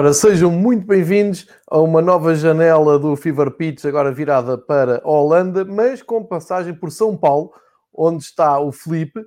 Ora, sejam muito bem-vindos a uma nova janela do Fever Pitch, agora virada para a Holanda, mas com passagem por São Paulo, onde está o Felipe,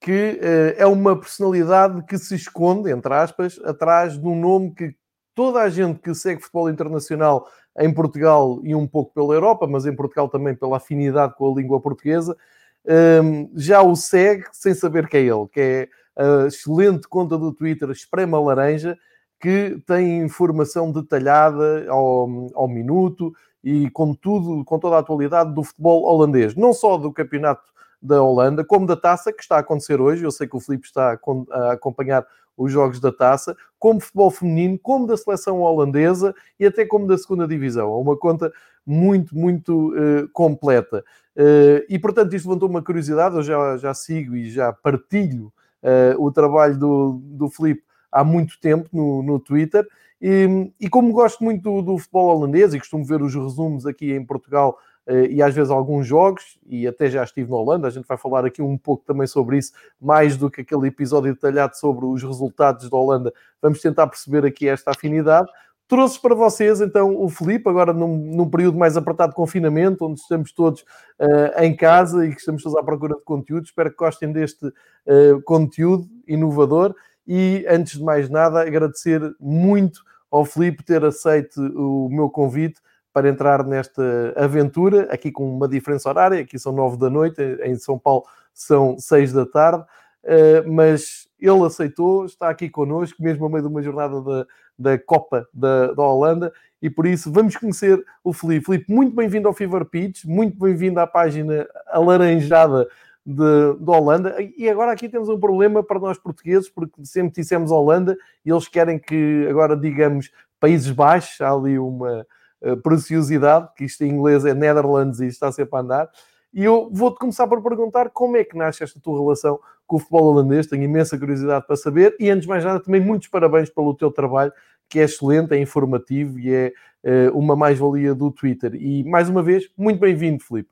que uh, é uma personalidade que se esconde, entre aspas, atrás de um nome que toda a gente que segue futebol internacional em Portugal e um pouco pela Europa, mas em Portugal também pela afinidade com a língua portuguesa, ehm, já o segue sem saber quem é ele, que é a excelente conta do Twitter Esprema Laranja, que tem informação detalhada ao, ao minuto e com tudo, com toda a atualidade do futebol holandês, não só do campeonato da Holanda, como da taça que está a acontecer hoje. Eu sei que o Filipe está a acompanhar os jogos da taça, como futebol feminino, como da seleção holandesa e até como da segunda divisão. É uma conta muito, muito uh, completa. Uh, e portanto, isto levantou uma curiosidade. Eu já, já sigo e já partilho uh, o trabalho do, do Filipe há muito tempo no, no Twitter. E, e, como gosto muito do, do, futebol holandês e costumo ver os resumos aqui em Portugal uh, e às vezes alguns jogos, e até já estive na Holanda, a gente vai falar aqui um pouco também sobre isso, mais do que aquele episódio detalhado sobre os resultados da Holanda, vamos tentar perceber aqui esta afinidade. Trouxe para vocês então o Felipe, agora num, num, período mais apertado de confinamento, onde estamos todos uh, em casa e que estamos todos à procura de conteúdo. Espero que gostem deste uh, conteúdo inovador e antes de mais nada, agradecer muito ao Felipe ter aceito o meu convite para entrar nesta aventura, aqui com uma diferença horária, aqui são nove da noite, em São Paulo são seis da tarde, eh, mas ele aceitou, está aqui connosco, mesmo a meio de uma jornada da, da Copa da, da Holanda, e por isso vamos conhecer o Felipe. Felipe, muito bem-vindo ao Fever Pitch, muito bem-vindo à página alaranjada de, de, Holanda. E agora aqui temos um problema para nós portugueses, porque sempre dissemos Holanda e eles querem que agora digamos Países Baixos, há ali uma uh, preciosidade, que isto em inglês é Netherlands e está sempre a andar. E eu vou-te começar por perguntar como é que nasce esta tua relação com o futebol holandês, tenho imensa curiosidade para saber, e antes de mais nada, também muitos parabéns pelo teu trabalho, que é excelente, é informativo e é uh, uma mais-valia do Twitter. E mais uma vez, muito bem-vindo, Filipe.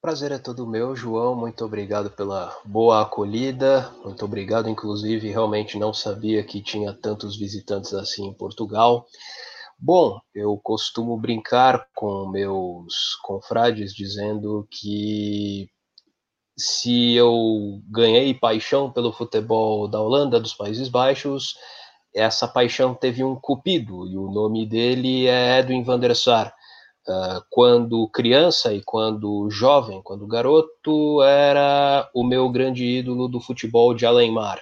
Prazer é todo meu, João. Muito obrigado pela boa acolhida. Muito obrigado, inclusive, realmente não sabia que tinha tantos visitantes assim em Portugal. Bom, eu costumo brincar com meus confrades dizendo que se eu ganhei paixão pelo futebol da Holanda, dos Países Baixos, essa paixão teve um cupido e o nome dele é Edwin van der Sar Uh, quando criança e quando jovem, quando garoto, era o meu grande ídolo do futebol de além-mar.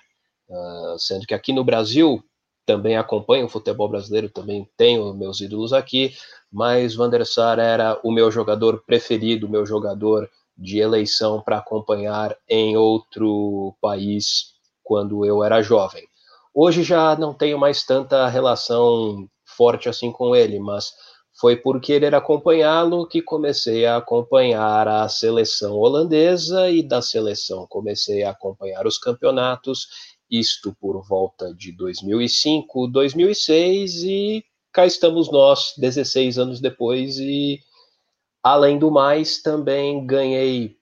Uh, sendo que aqui no Brasil também acompanho o futebol brasileiro, também tenho meus ídolos aqui, mas Van der Sar era o meu jogador preferido, o meu jogador de eleição para acompanhar em outro país quando eu era jovem. Hoje já não tenho mais tanta relação forte assim com ele, mas foi por querer acompanhá-lo que comecei a acompanhar a seleção holandesa e da seleção comecei a acompanhar os campeonatos, isto por volta de 2005, 2006 e cá estamos nós, 16 anos depois e além do mais também ganhei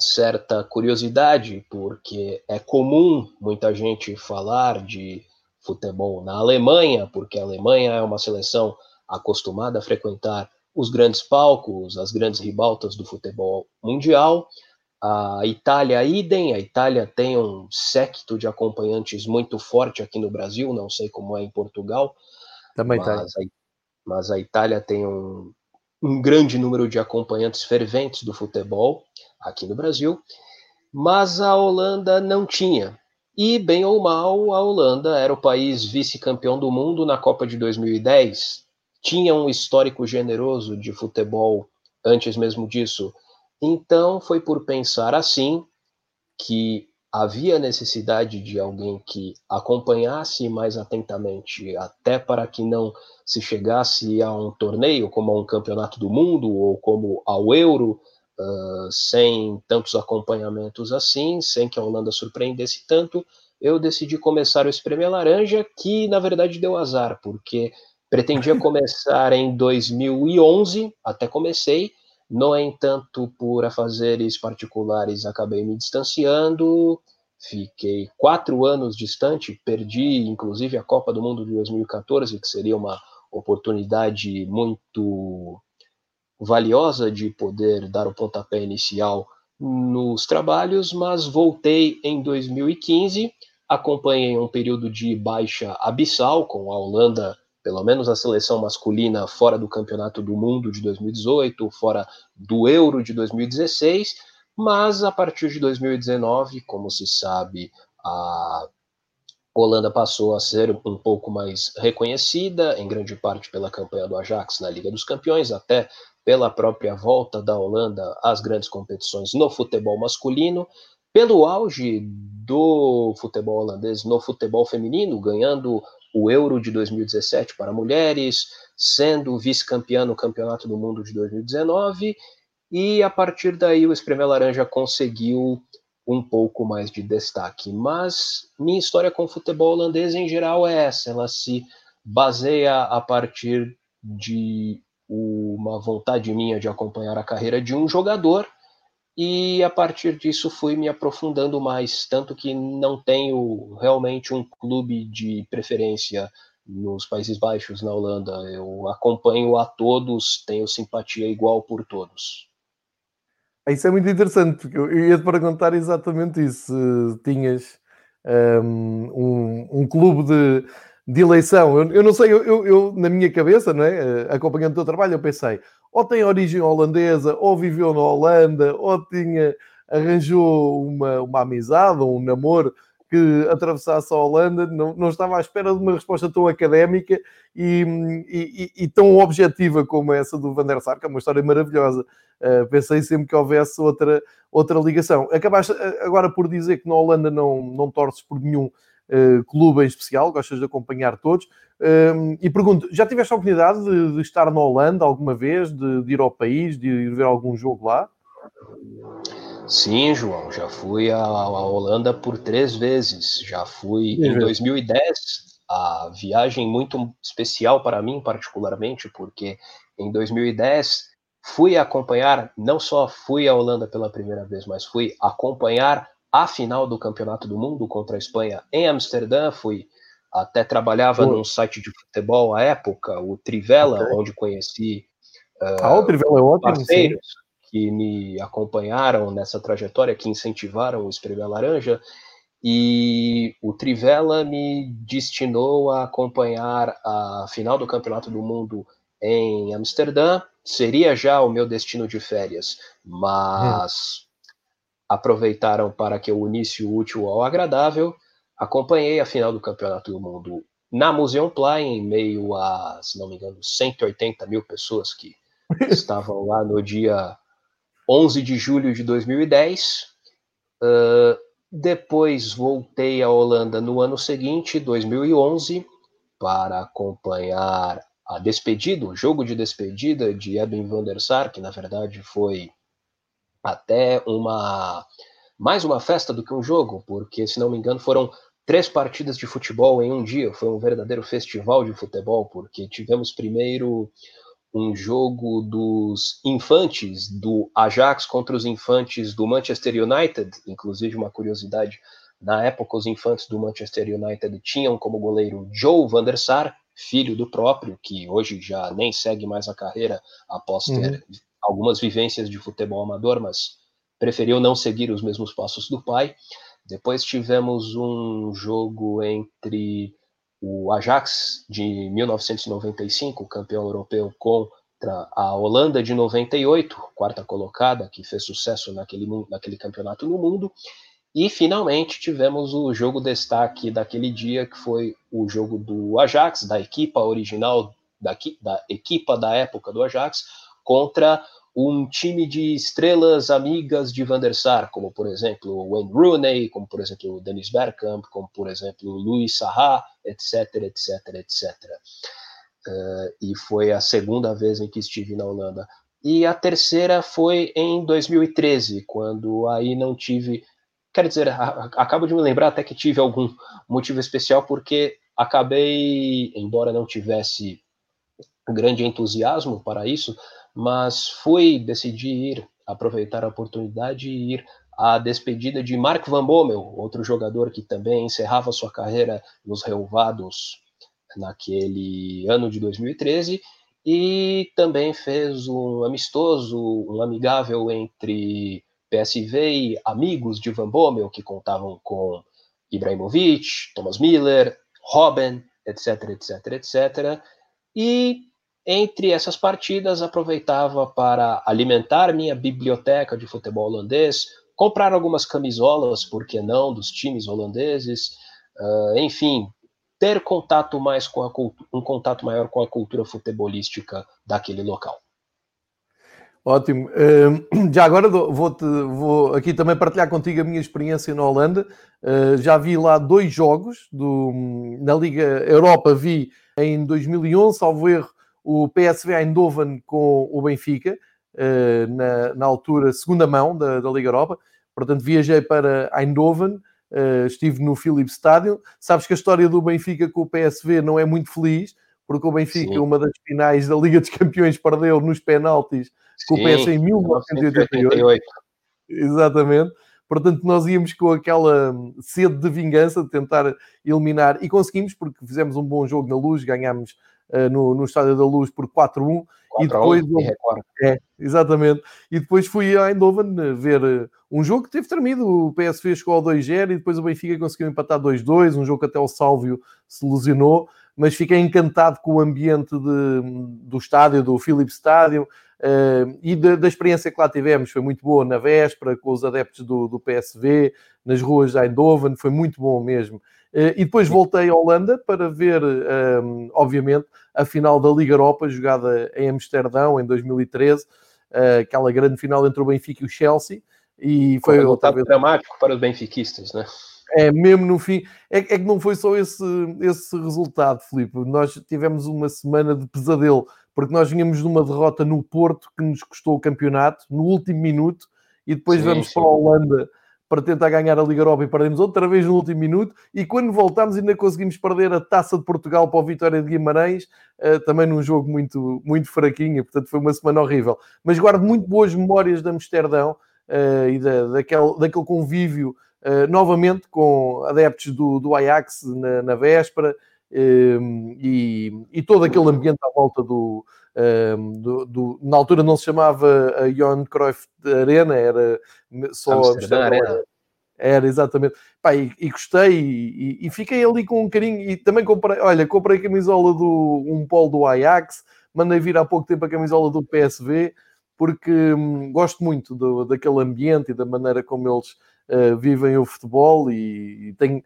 certa curiosidade porque é comum muita gente falar de futebol na Alemanha, porque a Alemanha é uma seleção acostumada a frequentar os grandes palcos, as grandes ribaltas do futebol mundial. A Itália, idem, a Itália tem um séquito de acompanhantes muito forte aqui no Brasil, não sei como é em Portugal. Também mas. A, mas a Itália tem um, um grande número de acompanhantes ferventes do futebol aqui no Brasil, mas a Holanda não tinha. E, bem ou mal, a Holanda era o país vice-campeão do mundo na Copa de 2010, tinha um histórico generoso de futebol antes mesmo disso. Então, foi por pensar assim que havia necessidade de alguém que acompanhasse mais atentamente, até para que não se chegasse a um torneio, como a um campeonato do mundo ou como ao Euro, uh, sem tantos acompanhamentos assim, sem que a Holanda surpreendesse tanto, eu decidi começar o Espremer Laranja, que na verdade deu azar, porque Pretendia começar em 2011, até comecei, no entanto, por afazeres particulares, acabei me distanciando, fiquei quatro anos distante, perdi inclusive a Copa do Mundo de 2014, que seria uma oportunidade muito valiosa de poder dar o pontapé inicial nos trabalhos, mas voltei em 2015, acompanhei um período de baixa abissal com a Holanda, pelo menos a seleção masculina fora do Campeonato do Mundo de 2018, fora do Euro de 2016, mas a partir de 2019, como se sabe, a Holanda passou a ser um pouco mais reconhecida, em grande parte pela campanha do Ajax na Liga dos Campeões, até pela própria volta da Holanda às grandes competições no futebol masculino, pelo auge do futebol holandês no futebol feminino, ganhando o Euro de 2017 para mulheres, sendo vice-campeã no Campeonato do Mundo de 2019, e a partir daí o Espremer Laranja conseguiu um pouco mais de destaque. Mas minha história com o futebol holandês em geral é essa, ela se baseia a partir de uma vontade minha de acompanhar a carreira de um jogador e a partir disso fui me aprofundando mais, tanto que não tenho realmente um clube de preferência nos Países Baixos, na Holanda. Eu acompanho a todos, tenho simpatia igual por todos. Isso é muito interessante, porque eu ia te perguntar exatamente isso. Tinhas um, um clube de, de eleição. Eu, eu não sei, eu, eu, na minha cabeça, não é? Eh, acompanhando o teu trabalho, eu pensei, ou tem origem holandesa, ou viveu na Holanda, ou tinha, arranjou uma, uma amizade um namoro que atravessasse a Holanda, não, não estava à espera de uma resposta tão académica e, e, e tão objetiva como essa do Van der Sar, que é uma história maravilhosa. Uh, pensei sempre que houvesse outra, outra ligação. Acabaste eh, agora por dizer que na Holanda não, não torces por nenhum clube em especial, gostas de acompanhar todos. Uh, e pergunto, já tiveste a oportunidade de, de estar na Holanda alguma vez, de, de, ir ao país, de ir ver algum jogo lá? Sim, João, já fui à, Holanda por três vezes. Já fui em 2010, a viagem muito especial para mim, particularmente, porque em 2010 fui acompanhar, não só fui à Holanda pela primeira vez, mas fui acompanhar a final do Campeonato do Mundo contra a Espanha em Amsterdã. Fui até trabalhava num site de futebol à época, o Trivela, okay. onde conheci uh, ah, o Trivela é ótimo, parceiros sim. que me acompanharam nessa trajetória, que incentivaram o Espremer Laranja. E o Trivela me destinou a acompanhar a final do Campeonato do Mundo em Amsterdã. Seria já o meu destino de férias, mas hum aproveitaram para que eu unisse o útil ao agradável. Acompanhei a final do Campeonato do Mundo na Museum Play, em meio a, se não me engano, 180 mil pessoas que estavam lá no dia 11 de julho de 2010. Uh, depois voltei à Holanda no ano seguinte, 2011, para acompanhar a despedida, o jogo de despedida de Eben van der Sar, que na verdade foi até uma mais uma festa do que um jogo, porque se não me engano foram três partidas de futebol em um dia, foi um verdadeiro festival de futebol, porque tivemos primeiro um jogo dos infantes do Ajax contra os infantes do Manchester United, inclusive uma curiosidade, na época os infantes do Manchester United tinham como goleiro Joe van der Sar, filho do próprio, que hoje já nem segue mais a carreira após ter uhum algumas vivências de futebol amador, mas preferiu não seguir os mesmos passos do pai. Depois tivemos um jogo entre o Ajax de 1995, campeão europeu, contra a Holanda de 98, quarta colocada, que fez sucesso naquele, naquele campeonato no mundo. E finalmente tivemos o jogo destaque daquele dia, que foi o jogo do Ajax, da equipa original, da, da equipa da época do Ajax, contra um time de estrelas amigas de Van der Sar, como por exemplo Wayne Rooney, como por exemplo Dennis Bergkamp, como por exemplo Luis Saha, etc, etc, etc. Uh, e foi a segunda vez em que estive na Holanda. E a terceira foi em 2013, quando aí não tive. Quer dizer, a, acabo de me lembrar até que tive algum motivo especial, porque acabei, embora não tivesse grande entusiasmo para isso, mas fui decidir ir, aproveitar a oportunidade e ir a despedida de Mark Van Bommel, outro jogador que também encerrava sua carreira nos Relvados naquele ano de 2013, e também fez um amistoso, um amigável entre PSV e amigos de Van Bommel, que contavam com Ibrahimovic, Thomas Miller, Robben, etc, etc, etc. E entre essas partidas aproveitava para alimentar minha biblioteca de futebol holandês, comprar algumas camisolas, por que não, dos times holandeses, uh, enfim, ter contato mais com a um contato maior com a cultura futebolística daquele local. Ótimo. Já agora vou, -te, vou aqui também partilhar contigo a minha experiência na Holanda. Ah, já vi lá dois jogos do, na Liga Europa. Vi em 2011, salvo erro, o PSV Eindhoven com o Benfica, ah, na, na altura segunda mão da, da Liga Europa. Portanto, viajei para Eindhoven, ah, estive no Philips Stadium. Sabes que a história do Benfica com o PSV não é muito feliz, porque o Benfica, Sim. uma das finais da Liga dos Campeões, perdeu nos penaltis com o PS em 1988. Exatamente. Portanto, nós íamos com aquela sede de vingança, de tentar eliminar, e conseguimos, porque fizemos um bom jogo na luz, ganhámos no, no Estádio da Luz por 4-1. E depois. É, exatamente. E depois fui a Eindhoven eh, ver uh, um jogo que teve tremido. O PSV chegou ao 2-0 e depois o Benfica conseguiu empatar 2-2. Um jogo que até o Sálvio se lesionou mas fiquei encantado com o ambiente de, do estádio, do Philips Stadium, uh, e da, da, experiência que lá tivemos. Foi muito boa na véspera, com os adeptos do, do PSV, nas ruas de Eindhoven, foi muito bom mesmo. Uh, e depois voltei à Holanda para ver, um, obviamente, a final da Liga Europa, jogada em Amsterdão, em 2013, uh, eh, aquela grande final entre o Benfica e o Chelsea. E foi um resultado vez... dramático para os benfiquistas, né? É, mesmo no fim. É, é, que não foi só esse, esse resultado, Filipe. Nós tivemos uma semana de pesadelo, porque nós vinhamos de uma derrota no Porto que nos custou o campeonato, no último minuto, e depois sim, vamos sim. para a Holanda para tentar ganhar a Liga Europa e perdemos outra vez no último minuto. E quando voltámos, ainda conseguimos perder a taça de Portugal para a Vitória de Guimarães, uh, também num jogo muito, muito fraquinho. Portanto, foi uma semana horrível. Mas guardo muito boas memórias de Amsterdão uh, e da, daquele, daquele convívio uh, novamente com adeptos do, do Ajax na, na véspera e, e, todo aquele ambiente à volta do, do, do, Na altura não se chamava a Johan Cruyff Arena, era só Amsterdã Arena. Era, exatamente. Pá, e, e gostei e, e, fiquei ali com um carinho. E também comprei, olha, comprei a camisola do um polo do Ajax, mandei vir há pouco tempo a camisola do PSV, porque hum, gosto muito do, daquele ambiente e da maneira como eles uh, vivem o futebol e, e tenho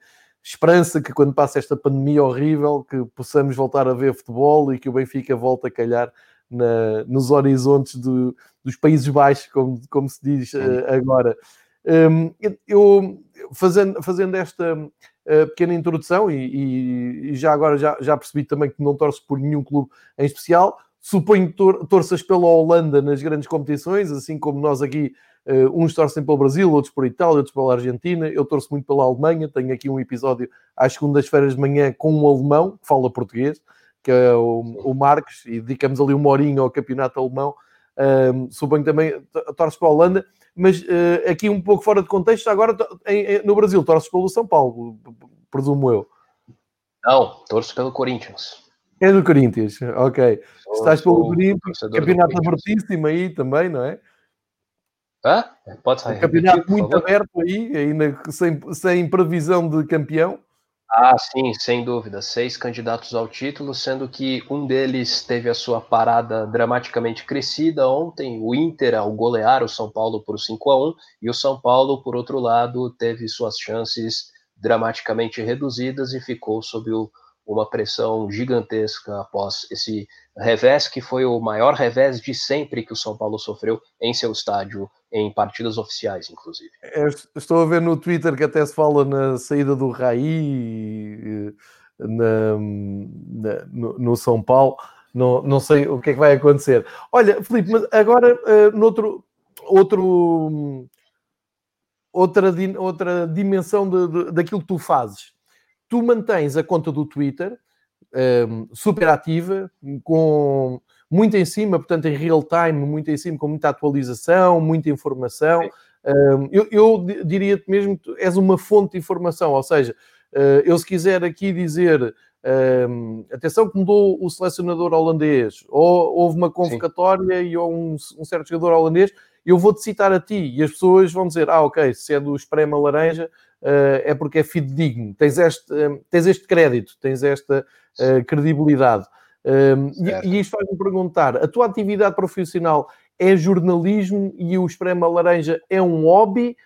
esperança que quando passa esta pandemia horrível que possamos voltar a ver futebol e que o Benfica volte a calhar na, nos horizontes do, dos Países Baixos, como, como se diz uh, agora. Um, eu, fazendo, fazendo esta uh, pequena introdução, e, e, já agora já, já percebi também que não torço por nenhum clube em especial, suponho que tor torças pela Holanda nas grandes competições, assim como nós aqui Uh, uns torcem pelo Brasil, outros por Itália, outros pela Argentina. Eu torço muito pela Alemanha. Tenho aqui um episódio às segundas-feiras de manhã com um alemão que fala português, que é o, o Marcos, e dedicamos ali uma horinha ao campeonato alemão. Uh, suponho também torço para a Holanda, mas uh, aqui um pouco fora de contexto. Agora em, em, no Brasil, torço pelo São Paulo, presumo eu. Não, torço pelo Corinthians. É do Corinthians, ok. Sou, Estás pelo Corinthians, campeonato abertíssimo aí também, não é? Hã? Pode sair. Um campeonato repetir, muito aberto aí, ainda sem, sem previsão de campeão. Ah, sim, sem dúvida. Seis candidatos ao título, sendo que um deles teve a sua parada dramaticamente crescida ontem, o Inter ao golear o São Paulo por 5 a 1 e o São Paulo, por outro lado, teve suas chances dramaticamente reduzidas e ficou sob o, uma pressão gigantesca após esse revés, que foi o maior revés de sempre que o São Paulo sofreu em seu estádio em partidas oficiais, inclusive. Estou a ver no Twitter que até se fala na saída do Raí na, na, no, no, São Paulo. Não, não sei o que é que vai acontecer. Olha, Filipe, mas agora uh, noutro, outro, outra, outra dimensão de, de, daquilo que tu fazes. Tu mantens a conta do Twitter um, super ativa, com muito em cima, portanto, em real time, muito em cima, com muita atualização, muita informação. eu, eu diria-te mesmo que és uma fonte de informação, ou seja, eu se quiser aqui dizer um, atenção que mudou o selecionador holandês, ou houve uma convocatória Sim. e ou um, um, certo jogador holandês, eu vou-te citar a ti e as pessoas vão dizer: Ah, ok, se é do Esprema Laranja, uh, é porque é fidedigno, tens este, um, tens este crédito, tens esta uh, credibilidade. e, e isto faz-me perguntar: a tua atividade profissional é jornalismo e o Esprema Laranja é um hobby?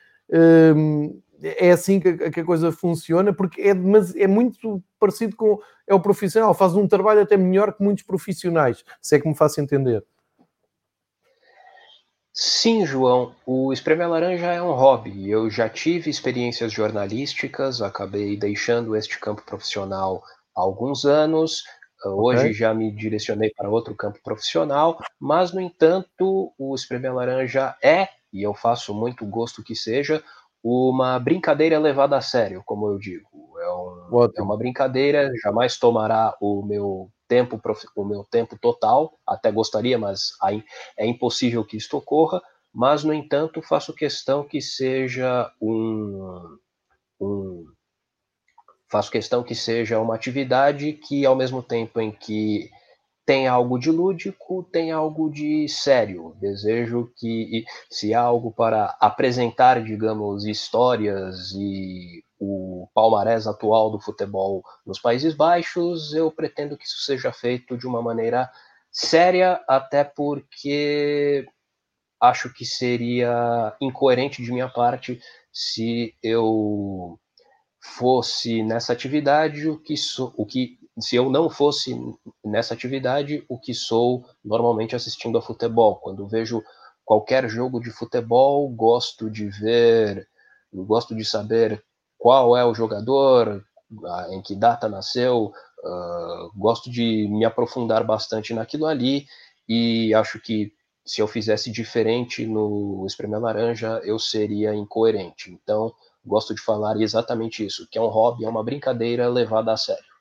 é assim que, que, a coisa funciona, porque é, mas é muito parecido com é o profissional, faz um trabalho até melhor que muitos profissionais, se é que me faço entender. Sim, João, o espremer laranja é um hobby. Eu já tive experiências jornalísticas, acabei deixando este campo profissional há alguns anos. Hoje okay. já me direcionei para outro campo profissional, mas no entanto, o espremer laranja é, e eu faço muito gosto que seja, uma brincadeira levada a sério, como eu digo. É, um, é, uma brincadeira, jamais tomará o meu tempo, o meu tempo total, até gostaria, mas é impossível que isto ocorra, mas, no entanto, faço questão que seja um, um faço questão que seja uma atividade que, ao mesmo tempo em que tem algo de lúdico, tem algo de sério. Desejo que, se há algo para apresentar, digamos, histórias e o palmarés atual do futebol nos Países Baixos, eu pretendo que isso seja feito de uma maneira séria, até porque acho que seria incoerente de minha parte se eu fosse nessa atividade o que, so, o que se eu não fosse nessa atividade, o que sou normalmente assistindo a futebol. Quando vejo qualquer jogo de futebol, gosto de ver, gosto de saber qual é o jogador, em que data nasceu, uh, gosto de me aprofundar bastante naquilo ali e acho que se eu fizesse diferente no Espremer Laranja, eu seria incoerente. Então, gosto de falar exatamente isso, que é um hobby, é uma brincadeira levada a sério.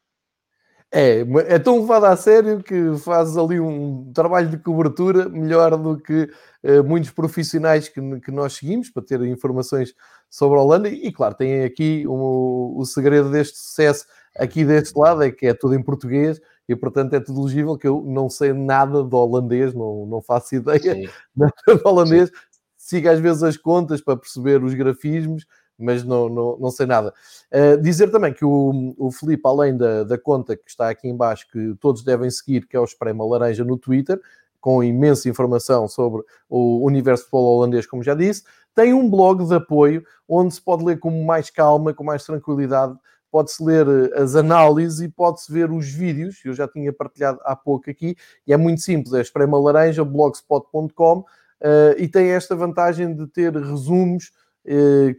É, é tão levado a sério que fazes ali um trabalho de cobertura melhor do que uh, muitos profissionais que, que, nós seguimos para ter informações sobre a Holanda. E, claro, tem aqui um, o segredo deste sucesso aqui deste lado, é que é tudo em português e, portanto, é tudo legível, que eu não sei nada do holandês, não, não faço ideia Sim. nada do holandês. Sim. Sigo às vezes as contas para perceber os grafismos, mas não, não, não sei nada. Uh, dizer também que o, o Felipe, além da, da conta que está aqui embaixo, que todos devem seguir, que é o Esprema Laranja no Twitter, com imensa informação sobre o universo de holandês, como já disse, tem um blog de apoio onde se pode ler com mais calma, com mais tranquilidade, pode-se ler eh, as análises e pode-se ver os vídeos, eu já tinha partilhado há pouco aqui, e é muito simples, é esprema laranja, blogspot.com, uh, e tem esta vantagem de ter resumos eh,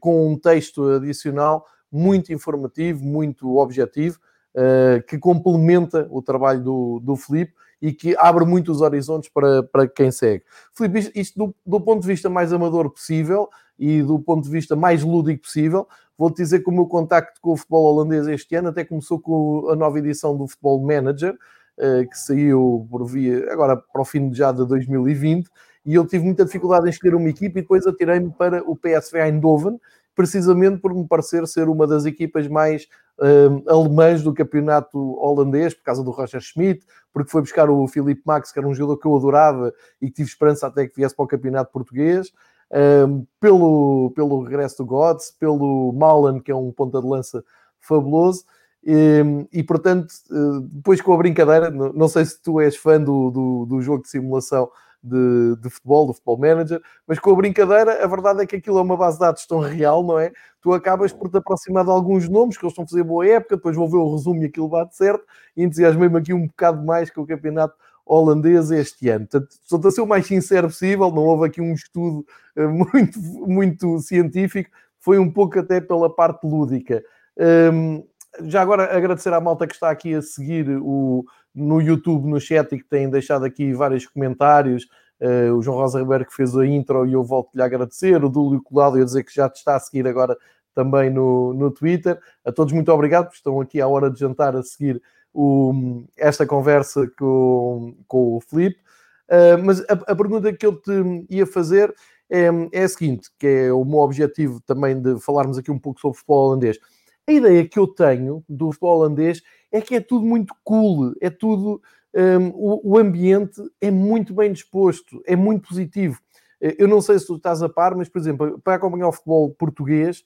com um texto adicional muito informativo, muito objetivo, eh, que complementa o trabalho do, do Filipe e que abre muitos horizontes para, para quem segue. Filipe, isto, isto do, do, ponto de vista mais amador possível e do ponto de vista mais lúdico possível, vou-te dizer que o meu contacto com o futebol holandês este ano até começou com a nova edição do Futebol Manager, eh, que saiu por via, agora para o fim já de 2020, e eu tive muita dificuldade em escolher uma equipa e depois atirei-me para o PSV Eindhoven, precisamente por me parecer ser uma das equipas mais uh, alemãs do campeonato holandês, por causa do Roger Schmidt, porque foi buscar o Filipe Max, que era um jogador que eu adorava e que tive esperança até que viesse para o campeonato português, uh, pelo, pelo regresso do Gods, pelo Malan, que é um ponta de lança fabuloso, e, e, portanto, eh, depois com a brincadeira, não sei se tu és fã do, do, do jogo de simulação de, de, futebol, do Futebol Manager, mas com a brincadeira, a verdade é que aquilo é uma base de dados tão real, não é? Tu acabas por te aproximar de alguns nomes que eles estão a fazer boa época, depois vou ver o resumo e aquilo bate certo, e entusiasmei-me aqui um bocado mais com o campeonato holandês este ano. Portanto, estou a ser o mais sincero possível, não houve aqui um estudo eh, muito, muito científico, foi um pouco até pela parte lúdica. Um, já agora agradecer à malta que está aqui a seguir o, no YouTube, no chat e que têm deixado aqui vários comentários. Uh, o João Rosa Ribeiro que fez a intro e eu volto-lhe a agradecer. O Dúlio Colado a dizer que já te está a seguir agora também no, no Twitter. A todos muito obrigado, porque estão aqui à hora de jantar a seguir o, esta conversa com, com o Felipe. Uh, mas a, a, pergunta que eu te ia fazer é, é a seguinte, que é o meu objetivo também de falarmos aqui um pouco sobre o futebol holandês. A ideia que eu tenho do futebol holandês é que é tudo muito cool, é tudo. Um, o, o, ambiente é muito bem disposto, é muito positivo. Eu não sei se tu estás a par, mas, por exemplo, para acompanhar o futebol português,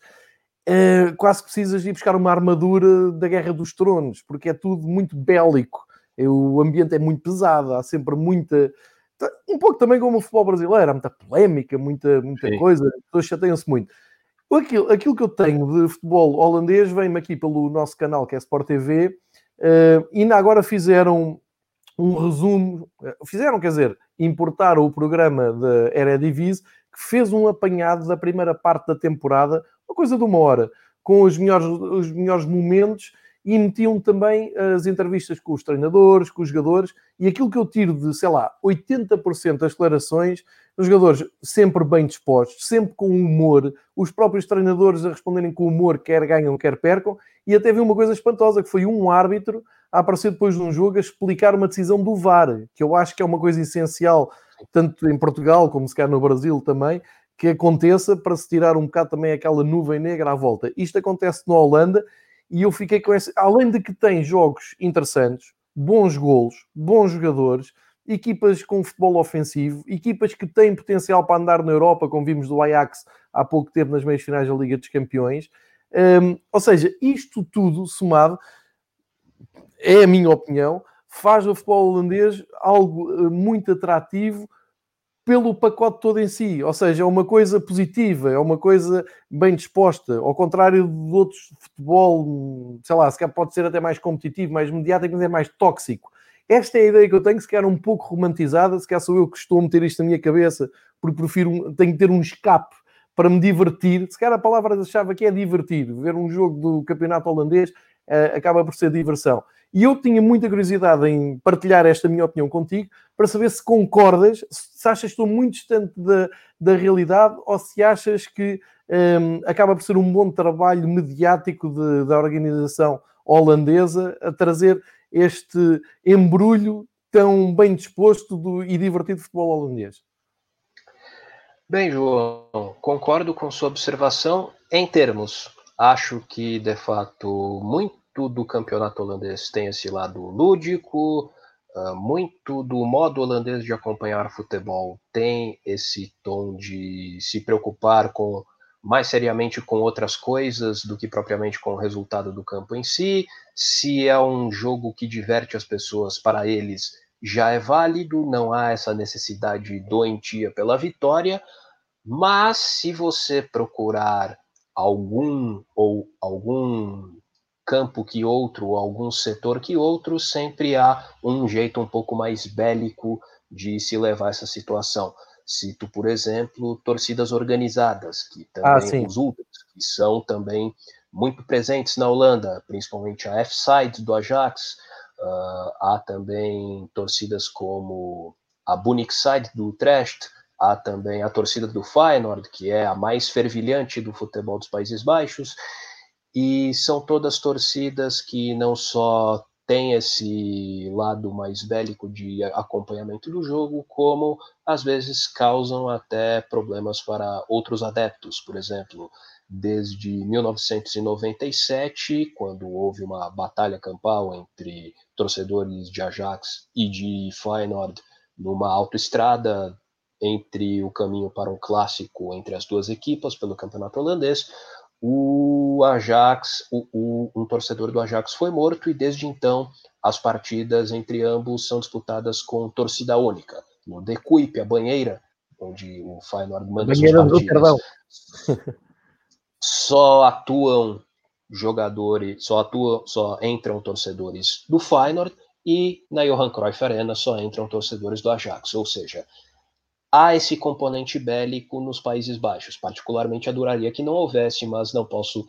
uh, quase precisas ir buscar uma armadura da Guerra dos Tronos, porque é tudo muito bélico. O ambiente é muito pesado, há sempre muita. Um pouco também como o futebol brasileiro, há muita polémica, muita, muita coisa, as pessoas chateiam-se muito. Aquilo, aquilo que eu tenho de futebol holandês vem-me aqui pelo nosso canal, que é Sport TV, uh, ainda agora fizeram um resumo, eh, fizeram, quer dizer, importaram o programa da Eredivisie, que fez um apanhado da primeira parte da temporada, uma coisa de uma hora, com os melhores, os melhores momentos e metiam também as entrevistas com os treinadores, com os jogadores, e aquilo que eu tiro de, sei lá, 80% das declarações, os jogadores sempre bem dispostos, sempre com humor, os próprios treinadores a responderem com humor, quer ganham, quer percam, e até vi uma coisa espantosa, que foi um árbitro a aparecer depois de um jogo a explicar uma decisão do VAR, que eu acho que é uma coisa essencial, tanto em Portugal como se calhar no Brasil também, que aconteça para se tirar um bocado também aquela nuvem negra à volta. Isto acontece na Holanda e eu fiquei com esse. Além de que tem jogos interessantes, bons golos, bons jogadores, equipas com futebol ofensivo, equipas que têm potencial para andar na Europa, como vimos do Ajax há pouco tempo nas meias finais da Liga dos Campeões. Um, ou seja, isto tudo somado, é a minha opinião, faz o futebol holandês algo eh, muito atrativo pelo pacote todo em si, ou seja, é uma coisa positiva, é uma coisa bem disposta, ao contrário de outros futebol, sei lá, se pode ser até mais competitivo, mais mediático, mas é mais tóxico. Esta é a ideia que eu tenho, se calhar um pouco romantizada, se calhar sou eu que estou a meter isto na minha cabeça, porque prefiro, tenho que ter um escape para me divertir. Se calhar a palavra-chave aqui é divertir. Ver um jogo do campeonato holandês uh, acaba por ser diversão. E eu tinha muita curiosidade em partilhar esta minha opinião contigo para saber se concordas, se achas que estou muito distante da, da realidade ou se achas que um, acaba por ser um bom trabalho mediático de, da organização holandesa a trazer este embrulho tão bem disposto do, e divertido futebol holandês. Bem, João, concordo com sua observação em termos. Acho que, de fato, muito do campeonato holandês tem esse lado lúdico, uh, muito do modo holandês de acompanhar futebol tem esse tom de se preocupar com mais seriamente com outras coisas do que propriamente com o resultado do campo em si. Se é um jogo que diverte as pessoas, para eles já é válido, não há essa necessidade doentia pela vitória. Mas se você procurar algum ou algum campo que outro, algum setor que outro, sempre há um jeito um pouco mais bélico de se levar essa situação. Cito, por exemplo, torcidas organizadas, que ah, também ah, os ultras, que são também muito presentes na Holanda, principalmente a F-Side do Ajax. Uh, há também torcidas como a Side do Utrecht, há também a torcida do Feyenoord, que é a mais fervilhante do futebol dos Países Baixos, e são todas torcidas que não só têm esse lado mais bélico de acompanhamento do jogo, como às vezes causam até problemas para outros adeptos. Por exemplo, desde 1997, quando houve uma batalha campal entre torcedores de Ajax e de Feyenoord numa autoestrada entre o caminho para um clássico entre as duas equipas pelo campeonato holandês, o Ajax, o, o, um torcedor do Ajax foi morto e desde então as partidas entre ambos são disputadas com torcida única. No De Kuip, a banheira, onde o Feyenoord manda banheira suas partidas, só atuam jogadores, só atuam, só entram torcedores do Feyenoord e na Johan Cruyff Arena só entram torcedores do Ajax, ou seja, há esse componente bélico nos Países Baixos. Particularmente, adoraria que não houvesse, mas não posso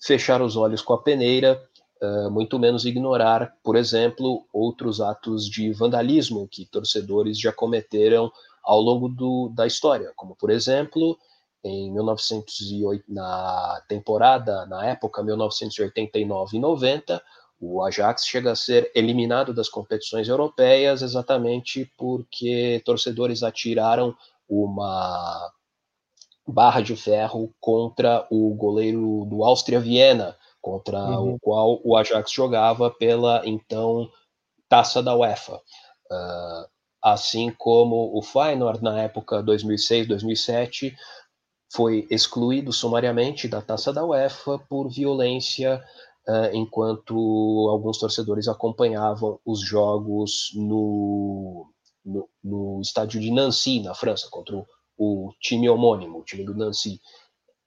fechar os olhos com a peneira, uh, muito menos ignorar, por exemplo, outros atos de vandalismo que torcedores já cometeram ao longo do, da história, como, por exemplo, em 1908, na temporada, na época 1989 e 90, o Ajax chega a ser eliminado das competições europeias exatamente porque torcedores atiraram uma barra de ferro contra o goleiro do Áustria Viena, contra uhum. o qual o Ajax jogava pela então Taça da UEFA. Uh, assim como o Feyenoord na época 2006-2007 foi excluído sumariamente da Taça da UEFA por violência uh, enquanto alguns torcedores acompanhavam os jogos no, no, no, estádio de Nancy, na França, contra o, o time homônimo, o time do Nancy.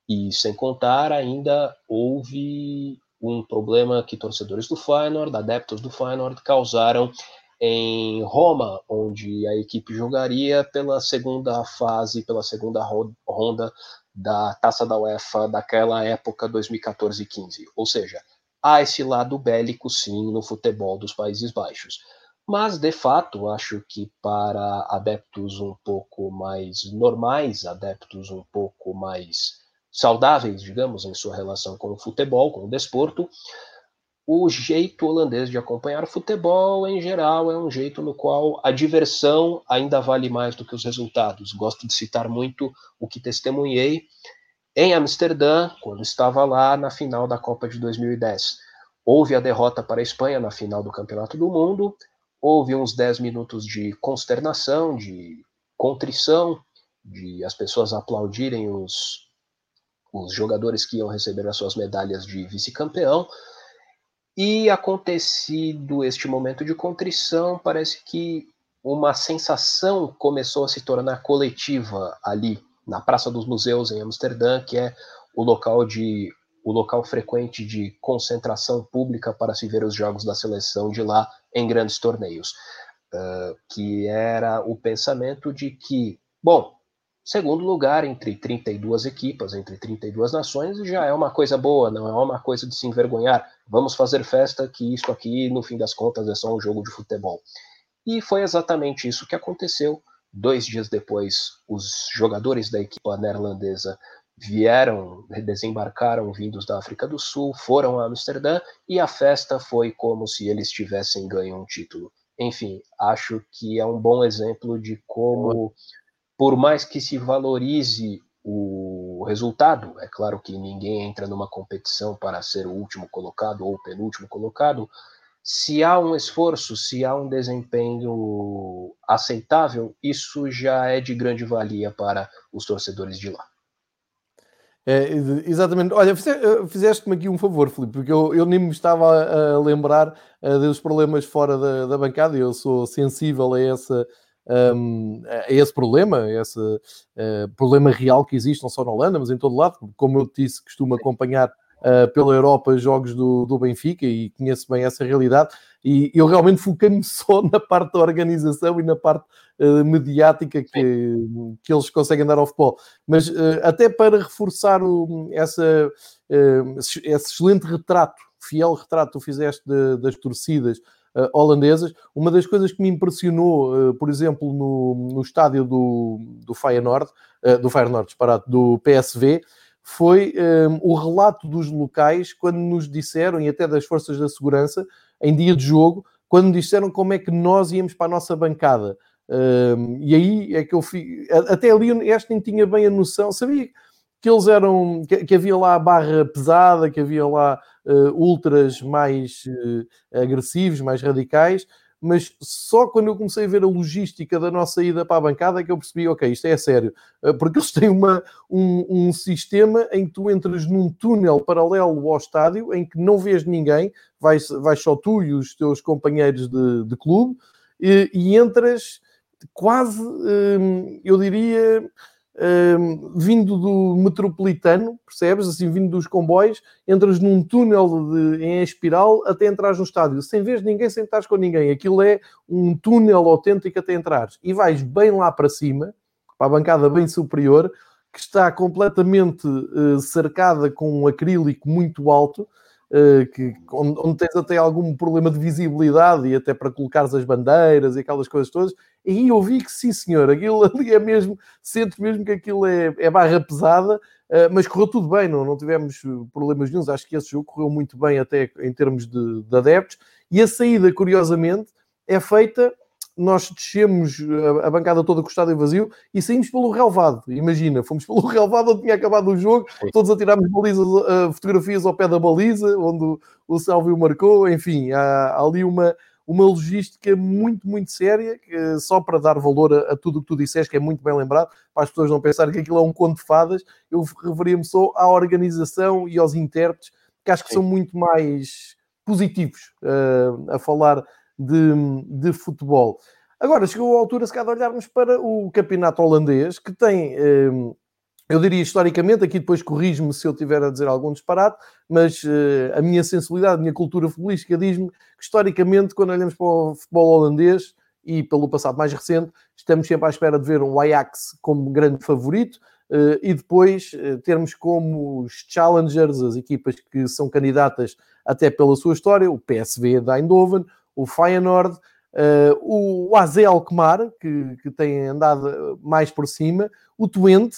E sem contar, ainda houve um problema que torcedores do Feyenoord, adeptos do Feyenoord, causaram em Roma, onde a equipe jogaria pela segunda fase, pela segunda ronda da Taça da UEFA daquela época 2014-15. Ou seja, há esse lado bélico sim no futebol dos Países Baixos. Mas, de fato, acho que para adeptos um pouco mais normais, adeptos um pouco mais saudáveis, digamos, em sua relação com o futebol, com o desporto, o jeito holandês de acompanhar o futebol, em geral, é um jeito no qual a diversão ainda vale mais do que os resultados. Gosto de citar muito o que testemunhei em Amsterdã, quando estava lá na final da Copa de 2010. Houve a derrota para a Espanha na final do Campeonato do Mundo, houve uns 10 minutos de consternação, de contrição, de as pessoas aplaudirem os, os jogadores que iam receber as suas medalhas de vice-campeão. E acontecido este momento de contrição, parece que uma sensação começou a se tornar coletiva ali na Praça dos Museus em Amsterdã, que é o local de o local frequente de concentração pública para se ver os jogos da seleção de lá em grandes torneios, uh, que era o pensamento de que, bom, Segundo lugar, entre 32 equipas, entre 32 nações, já é uma coisa boa, não é uma coisa de se envergonhar. Vamos fazer festa, que isso aqui, no fim das contas, é só um jogo de futebol. E foi exatamente isso que aconteceu. Dois dias depois, os jogadores da equipa neerlandesa vieram, desembarcaram vindos da África do Sul, foram a Amsterdã e a festa foi como se eles tivessem ganho um título. Enfim, acho que é um bom exemplo de como por mais que se valorize o resultado, é claro que ninguém entra numa competição para ser o último colocado ou o penúltimo colocado. Se há um esforço, se há um desempenho aceitável, isso já é de grande valia para os torcedores de lá. É, exatamente. Olha, eh, fizeste-me aqui um favor, Filipe, porque eu, eu nem me estava a lembrar uh, dos problemas fora da, da bancada e eu sou sensível a essa um, a esse problema, a esse uh, problema real que existe não só na Holanda, mas em todo lado. Como eu disse, costumo acompanhar uh, pela Europa jogos do, do Benfica e conheço bem essa realidade. E eu realmente foquei-me só na parte da organização e na parte uh, mediática que, que eles conseguem dar ao futebol. Mas até para reforçar o, essa, esse excelente retrato, fiel retrato que tu fizeste de, das torcidas uh, holandesas. Uma das coisas que me impressionou, uh, por exemplo, no, no estádio do, do Feyenoord, uh, do Feyenoord, disparado, do PSV, foi um, o relato dos locais quando nos disseram, e até das forças da segurança, em dia de jogo, quando disseram como é que nós íamos para a nossa bancada. Um, e aí é que eu fui. Até ali este nem tinha bem a noção, sabia que eles eram. que, que havia lá a barra pesada, que havia lá uh, ultras mais uh, agressivos, mais radicais, mas só quando eu comecei a ver a logística da nossa ida para a bancada é que eu percebi, ok, isto é sério, uh, porque eles têm uma, um, um, sistema em que tu entras num túnel paralelo ao estádio, em que não vês ninguém, vais, vais só tu e os teus companheiros de, de clube, e, e entras quase, eu diria vindo do metropolitano, percebes? Assim, vindo dos comboios, entras num túnel de, em espiral até entrares no estádio, sem ver ninguém, sem estar com ninguém. Aquilo é um túnel autêntico até entrares. E vais bem lá para cima, para a bancada bem superior, que está completamente uh, cercada com um acrílico muito alto, que, onde, onde, tens até algum problema de visibilidade e até para colocares as bandeiras e aquelas coisas todas. E aí eu vi que sim, senhor, aquilo ali é mesmo, sentes mesmo que aquilo é, é barra pesada, uh, mas correu tudo bem, não, não tivemos problemas nenhums. Acho que esse jogo correu muito bem, até em termos de, de adeptos. E a saída, curiosamente, é feita nós descemos a, a bancada toda com o estádio vazio e saímos pelo relvado. Imagina, fomos pelo relvado onde tinha acabado o jogo, todos a tirarmos balizas, uh, fotografias ao pé da baliza, onde o, o Sálvio marcou. Enfim, há, há ali uma, uma logística muito, muito séria, que, só para dar valor a, a tudo o que tu disseste, que é muito bem lembrado, para as pessoas não pensarem que aquilo é um conto de fadas, eu referia-me só à organização e aos intérpretes, que acho que Sim. são muito mais positivos uh, a falar de, de, futebol. Agora, chegou a altura, se calhar, de olharmos para o campeonato holandês, que tem uh, eu diria historicamente, aqui depois corrijo-me se eu tiver a dizer algum disparate, mas uh, a minha sensibilidade, a minha cultura futebolística diz-me que historicamente, quando olhamos para o futebol holandês e pelo passado mais recente, estamos sempre à espera de ver um Ajax como grande favorito uh, e depois uh, termos como os challengers, as equipas que são candidatas até pela sua história, o PSV da Eindhoven, o Feyenoord, o AZ Alkmaar, que, que tem andado mais por cima, o Twente,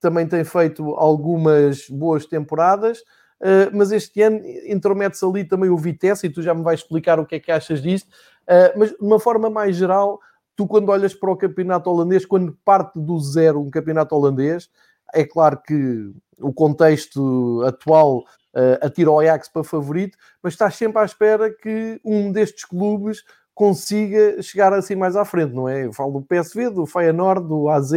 também tem feito algumas boas temporadas, uh, mas este ano intromete-se ali também o Vitesse, e tu já me vais explicar o que é que achas disto, uh, mas de uma forma mais geral, tu quando olhas para o campeonato holandês, quando parte do zero um campeonato holandês, é claro que o contexto atual uh, atira o Ajax para favorito, mas estás sempre à espera que um destes clubes consiga chegar assim mais à frente, não é? Eu falo do PSV, do Feyenoord, do AZ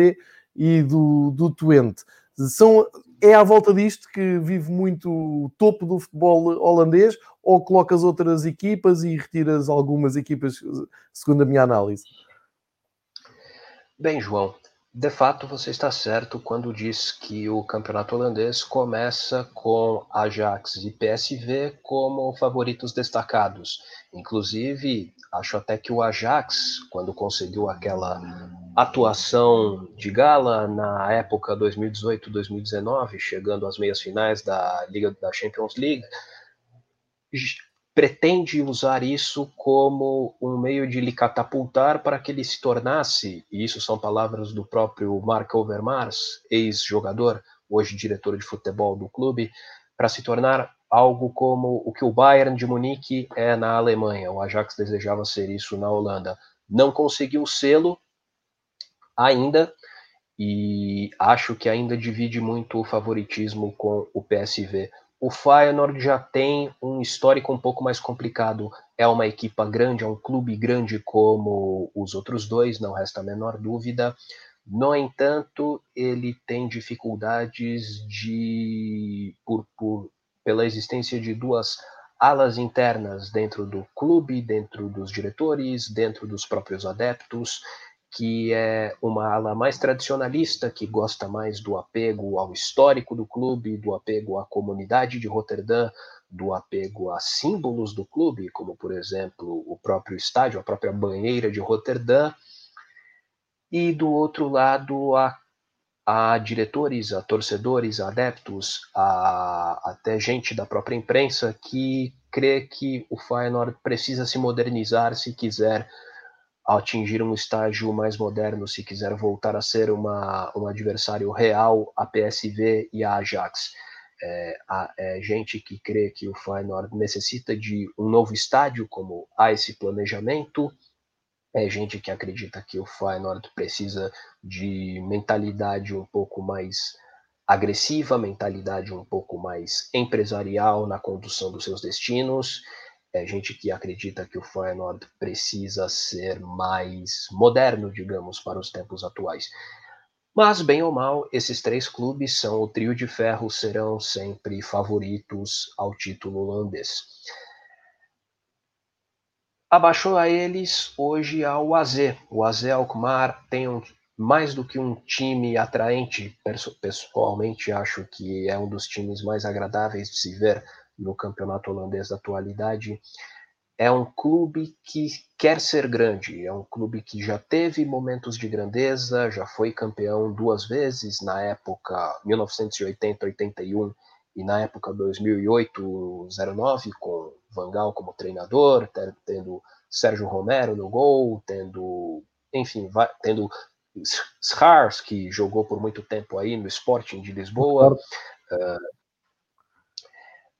e do, do Twente. São, é à volta disto que vive muito o topo do futebol holandês ou colocas outras equipas e retiras algumas equipas, segundo a minha análise? Bem, João, de fato você está certo quando diz que o campeonato holandês começa com Ajax e PSV como favoritos destacados. Inclusive, acho até que o Ajax, quando conseguiu aquela atuação de gala na época 2018-2019, chegando às meias finais da Liga da Champions League, pretende usar isso como um meio de lhe catapultar para que ele se tornasse, e isso são palavras do próprio Mark Overmars, ex-jogador, hoje diretor de futebol do clube, para se tornar algo como o que o Bayern de Munique é na Alemanha. O Ajax desejava ser isso na Holanda. Não conseguiu sê-lo, ainda, e acho que ainda divide muito o favoritismo com o PSV. O Feyenoord já tem um histórico um pouco mais complicado. É uma equipa grande, é um clube grande como os outros dois, não resta a menor dúvida. No entanto, ele tem dificuldades de por, por pela existência de duas alas internas dentro do clube, dentro dos diretores, dentro dos próprios adeptos que é uma ala mais tradicionalista, que gosta mais do apego ao histórico do clube, do apego à comunidade de Roterdã, do apego a símbolos do clube, como por exemplo o próprio estádio, a própria banheira de Roterdã, e do outro lado a, a diretores, a torcedores, a adeptos, a, até gente da própria imprensa que crê que o Feyenoord precisa se modernizar se quiser atingir um estágio mais moderno, se quiser voltar a ser uma, um adversário real a PSV e a Ajax. É, a, é gente que crê que o Feyenoord necessita de um novo estádio, como há esse planejamento. É gente que acredita que o Feyenoord precisa de mentalidade um pouco mais agressiva, mentalidade um pouco mais empresarial na condução dos seus destinos é gente que acredita que o Feyenoord precisa ser mais moderno, digamos, para os tempos atuais. Mas, bem ou mal, esses três clubes são o trio de ferro, serão sempre favoritos ao título holandês. Abaixou a eles hoje ao AZ. O AZ Alkmaar tem um, mais do que um time atraente, pessoalmente acho que é um dos times mais agradáveis de se ver no campeonato holandês da atualidade. É um clube que quer ser grande, é um clube que já teve momentos de grandeza, já foi campeão duas vezes, na época 1980-81 e na época 2008-09, com Van Gaal como treinador, tendo Sérgio Romero no gol, tendo, enfim, tendo Schars, que jogou por muito tempo aí no Sporting de Lisboa, uh,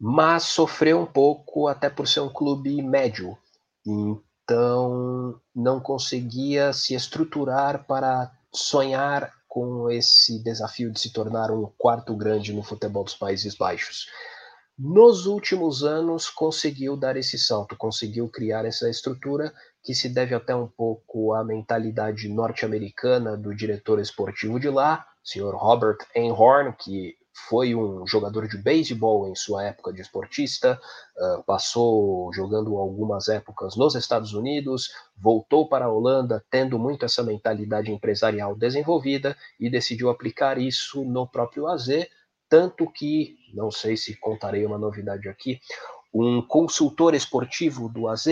mas sofreu um pouco até por ser um clube médio. então não conseguia se estruturar para sonhar com esse desafio de se tornar um quarto grande no futebol dos Países Baixos. Nos últimos anos conseguiu dar esse salto, conseguiu criar essa estrutura que se deve até um pouco à mentalidade norte-americana do diretor esportivo de lá, Sr. Robert Einhorn, que foi um jogador de beisebol em sua época de esportista, uh, passou jogando algumas épocas nos Estados Unidos, voltou para a Holanda tendo muito essa mentalidade empresarial desenvolvida e decidiu aplicar isso no próprio AZ, tanto que, não sei se contarei uma novidade aqui, um consultor esportivo do AZ,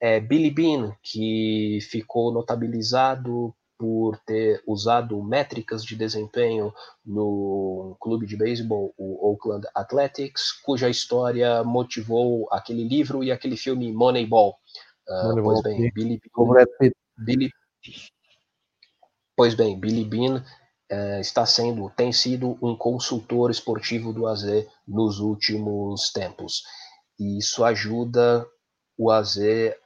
é Billy Bean, que ficou notabilizado por ter usado métricas de desempenho no clube de beisebol, o Oakland Athletics, cuja história motivou aquele livro e aquele filme Moneyball. Uh, pois bem, Billy, Billy, pois bem, Billy Bean uh, está sendo, tem sido um consultor esportivo do AZ nos últimos tempos. E isso ajuda o AZ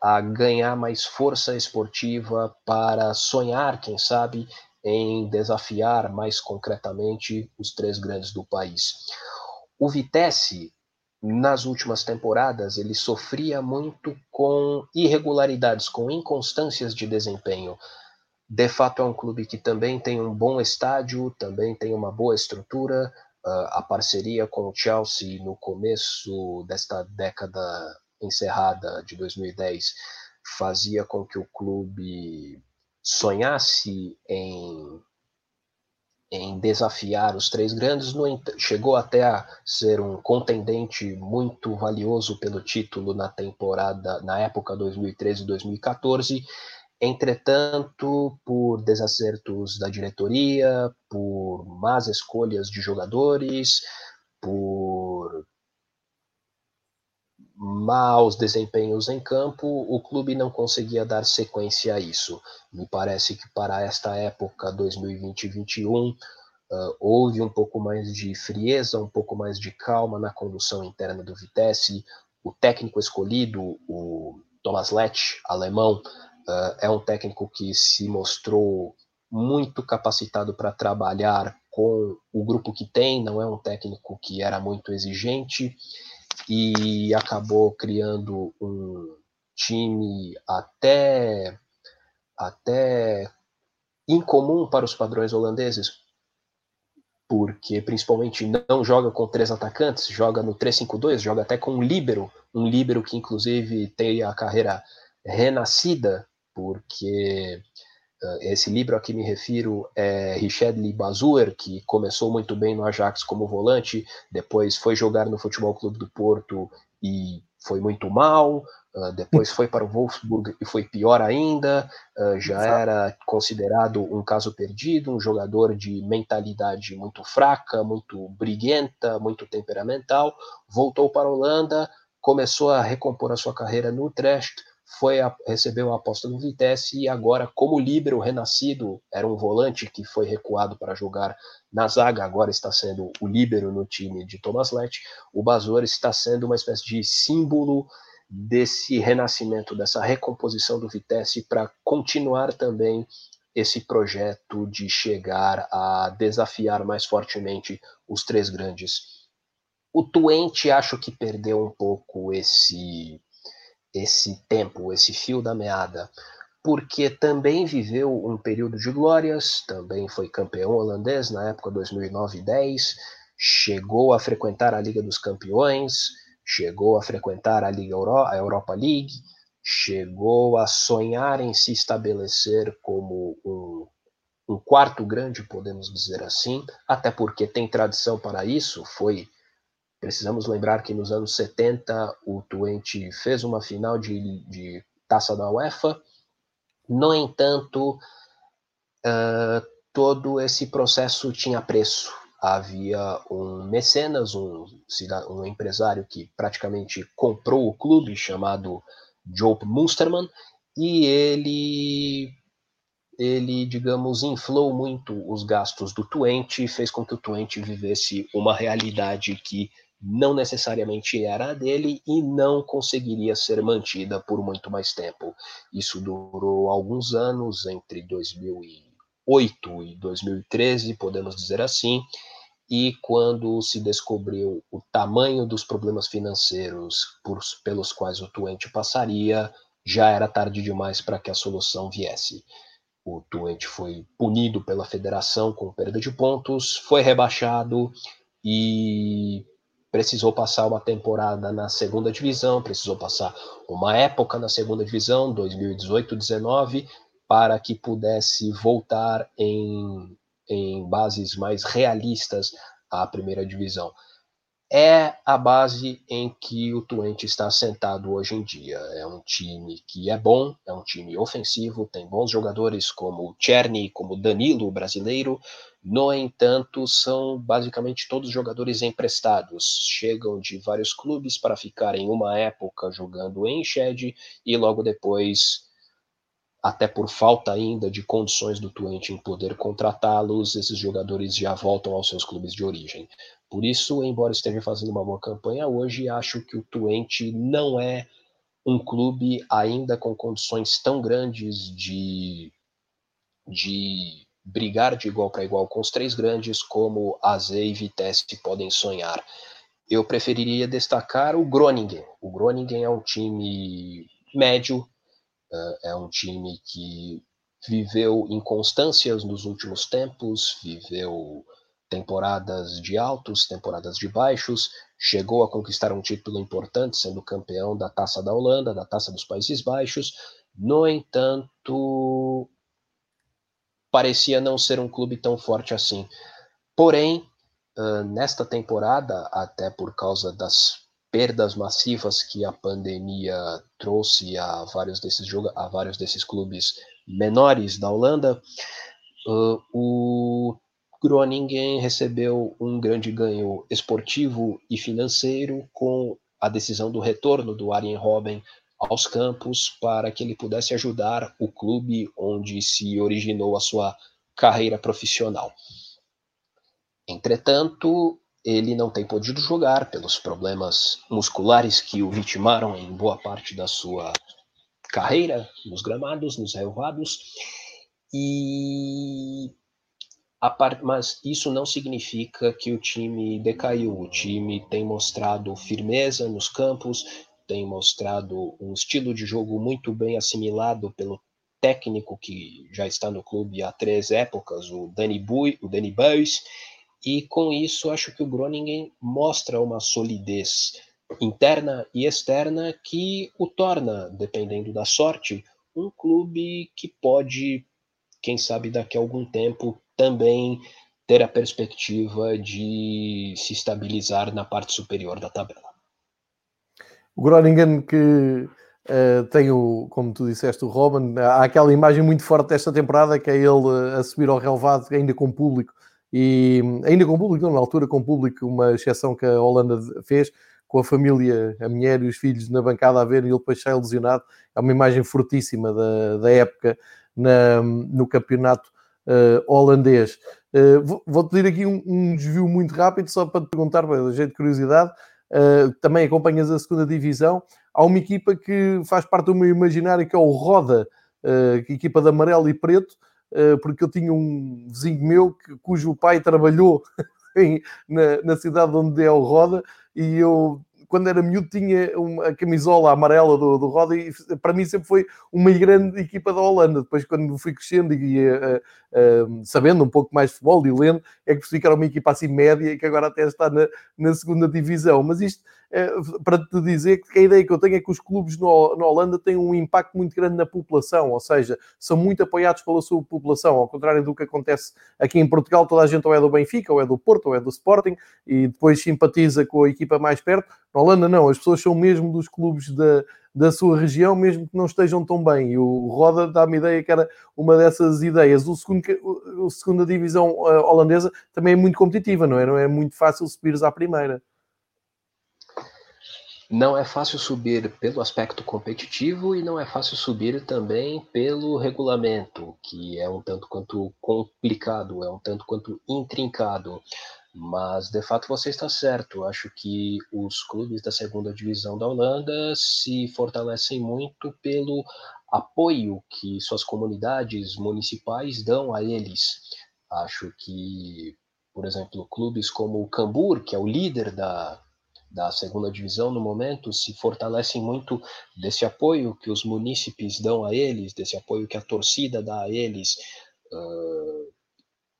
a ganhar mais força esportiva para sonhar, quem sabe, em desafiar mais concretamente os três grandes do país. O Vitesse, nas últimas temporadas, ele sofria muito com irregularidades, com inconstâncias de desempenho. De fato, é um clube que também tem um bom estádio, também tem uma boa estrutura. Ah, a parceria com o Chelsea no começo desta década encerrada de 2010 fazia com que o clube sonhasse em, em desafiar os três grandes, chegou até a ser um contendente muito valioso pelo título na temporada, na época 2013-2014. Entretanto, por desacertos da diretoria, por más escolhas de jogadores, por maus desempenhos em campo, o clube não conseguia dar sequência a isso. Me parece que para esta época, 2020-21, uh, houve um pouco mais de frieza, um pouco mais de calma na condução interna do Vitesse. O técnico escolhido, o Thomas Lech, alemão, uh, é um técnico que se mostrou muito capacitado para trabalhar com o grupo que tem, não é um técnico que era muito exigente e acabou criando um time até até incomum para os padrões holandeses, porque principalmente não joga com três atacantes, joga no 3-5-2, joga até com um líbero, um líbero que inclusive tem a carreira renascida, porque esse livro a que me refiro é Richard Bazuer, que começou muito bem no Ajax como volante, depois foi jogar no Futebol Clube do Porto e foi muito mal, uh, depois foi para o Wolfsburg e foi pior ainda, uh, já era considerado um caso perdido, um jogador de mentalidade muito fraca, muito briguenta, muito temperamental, voltou para a Holanda, começou a recompor a sua carreira no Utrecht, foi a, recebeu a aposta do Vitesse e agora, como líbero renascido, era um volante que foi recuado para jogar na zaga, agora está sendo o líbero no time de Thomas Lett. O Basor está sendo uma espécie de símbolo desse renascimento, dessa recomposição do Vitesse para continuar também esse projeto de chegar a desafiar mais fortemente os três grandes. O Twente acho que perdeu um pouco esse esse tempo, esse fio da meada, porque também viveu um período de glórias, também foi campeão holandês na época 2009 e 10, chegou a frequentar a Liga dos Campeões, chegou a frequentar a Liga Euro, a Europa League, chegou a sonhar em se estabelecer como um, um quarto grande, podemos dizer assim, até porque tem tradição para isso, foi Precisamos lembrar que nos anos 70 o Twente fez uma final de, de taça da UEFA. No entanto, uh, todo esse processo tinha preço. Havia um mecenas, um, um empresário que praticamente comprou o clube, chamado Joop Munsterman, e ele ele, digamos, inflou muito os gastos do Twente e fez com que o Twente vivesse uma realidade que não necessariamente era a dele e não conseguiria ser mantida por muito mais tempo. Isso durou alguns anos, entre 2008 e 2013, podemos dizer assim, e quando se descobriu o tamanho dos problemas financeiros por, pelos quais o Twente passaria, já era tarde demais para que a solução viesse. O Twente foi punido pela federação com perda de pontos, foi rebaixado e precisou passar uma temporada na segunda divisão, precisou passar uma época na segunda divisão, 2018-19, para que pudesse voltar em, em bases mais realistas à primeira divisão é a base em que o Twente está sentado hoje em dia. É um time que é bom, é um time ofensivo, tem bons jogadores como o Czerny, como o Danilo, brasileiro. No entanto, são basicamente todos jogadores emprestados. Chegam de vários clubes para ficarem uma época jogando em Shed e logo depois até por falta ainda de condições do Twente em poder contratá-los, esses jogadores já voltam aos seus clubes de origem. Por isso, embora esteja fazendo uma boa campanha hoje, acho que o Twente não é um clube ainda com condições tão grandes de, de brigar de igual para igual com os três grandes como Aze e Vitesse podem sonhar. Eu preferiria destacar o Groningen. O Groningen é um time médio, é, é um time que viveu inconstâncias nos últimos tempos, viveu temporadas de altos, temporadas de baixos, chegou a conquistar um título importante, sendo campeão da Taça da Holanda, da Taça dos Países Baixos. No entanto, parecia não ser um clube tão forte assim. Porém, nesta temporada, até por causa das perdas massivas que a pandemia trouxe a vários desses, a vários desses clubes menores da Holanda, uh, o Groningen recebeu um grande ganho esportivo e financeiro com a decisão do retorno do Arjen Robben aos campos para que ele pudesse ajudar o clube onde se originou a sua carreira profissional. Entretanto, ele não tem podido jogar pelos problemas musculares que o vitimaram em boa parte da sua carreira nos gramados, nos relevados, e part... mas isso não significa que o time decaiu. O time tem mostrado firmeza nos campos, tem mostrado um estilo de jogo muito bem assimilado pelo técnico que já está no clube há três épocas, o Danny Bui, o e com isso acho que o Groningen mostra uma solidez interna e externa que o torna, dependendo da sorte, um clube que pode, quem sabe daqui a algum tempo, também ter a perspectiva de se estabilizar na parte superior da tabela. O Groningen que uh, tem o, como tu disseste, o Robin, há aquela imagem muito forte desta temporada que é ele a subir ao relevado ainda com público e ainda com público, não, na altura com público, uma exceção que a Holanda fez, com a família, a mulher e os filhos na bancada a ver e ele depois sai ilusionado. É uma imagem fortíssima da, da época na, no campeonato uh, holandês. Uh, Vou-te pedir aqui um, um, desvio muito rápido, só para te perguntar, para jeito de curiosidade. Uh, também acompanhas a segunda divisão. Há uma equipa que faz parte do meu imaginário, que é o Roda, uh, equipa de amarelo e preto, porque eu tinha um vizinho meu que, cujo pai trabalhou em, na, na, cidade onde é o Roda e eu quando era miúdo tinha uma, camisola amarela do, do Roda e para mim sempre foi uma grande equipa da Holanda. Depois, quando fui crescendo e uh, uh, sabendo um pouco mais de futebol e lendo, é que percebi que era uma equipa assim média e que agora até está na, na segunda divisão. Mas isto uh, para te dizer que a ideia que eu tenho é que os clubes na Holanda têm um impacto muito grande na população, ou seja, são muito apoiados pela sua população, ao contrário do que acontece aqui em Portugal, toda a gente ou é do Benfica, ou é do Porto, ou é do Sporting, e depois simpatiza com a equipa mais perto. Na Holanda não, as pessoas são mesmo dos clubes da, da sua região, mesmo que não estejam tão bem. E o Roda dá-me ideia que era uma dessas ideias. O segundo, a segunda divisão uh, holandesa também é muito competitiva, não é? Não é muito fácil subires à primeira. Não é fácil subir pelo aspecto competitivo e não é fácil subir também pelo regulamento, que é um tanto quanto complicado, é um tanto quanto intrincado. Mas, de fato, você está certo. Acho que os clubes da segunda divisão da Holanda se fortalecem muito pelo apoio que suas comunidades municipais dão a eles. Acho que, por exemplo, clubes como o Cambur, que é o líder da, da segunda divisão no momento, se fortalecem muito desse apoio que os munícipes dão a eles, desse apoio que a torcida dá a eles. Uh,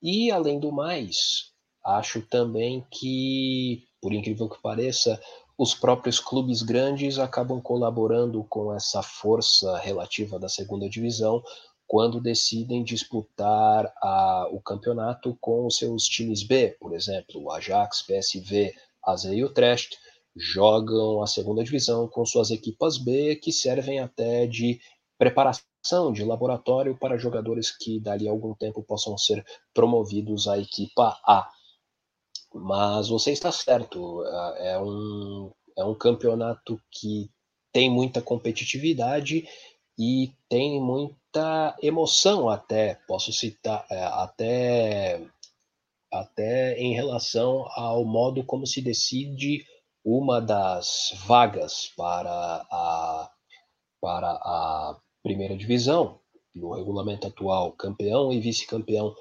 e, além do mais, Acho também que, por incrível que pareça, os próprios clubes grandes acabam colaborando com essa força relativa da segunda divisão quando decidem disputar a, o campeonato com os seus times B, por exemplo, o Ajax, PSV, AZ e Utrecht, jogam a segunda divisão com suas equipas B, que servem até de preparação de laboratório para jogadores que dali a algum tempo possam ser promovidos à equipa A. Mas você está certo, é um, é um campeonato que tem muita competitividade e tem muita emoção até, posso citar, é, até, até em relação ao modo como se decide uma das vagas para a, para a primeira divisão. No regulamento atual, campeão e vice-campeão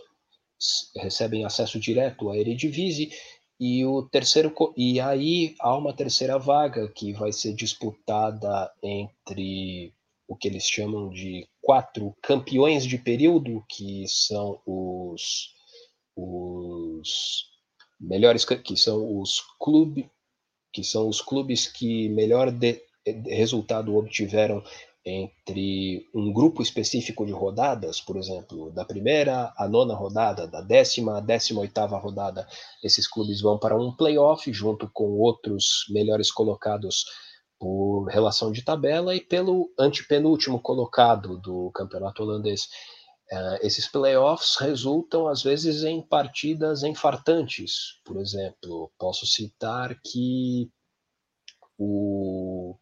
recebem acesso direto à Eredivisie e o terceiro e aí há uma terceira vaga que vai ser disputada entre o que eles chamam de quatro campeões de período, que são os os melhores que são os clubes que são os clubes que melhor de, resultado obtiveram entre um grupo específico de rodadas, por exemplo, da primeira à nona rodada, da décima à décima oitava rodada, esses clubes vão para um playoff junto com outros melhores colocados por relação de tabela e pelo antepenúltimo colocado do campeonato holandês. Uh, esses playoffs resultam às vezes em partidas infartantes. Por exemplo, posso citar que o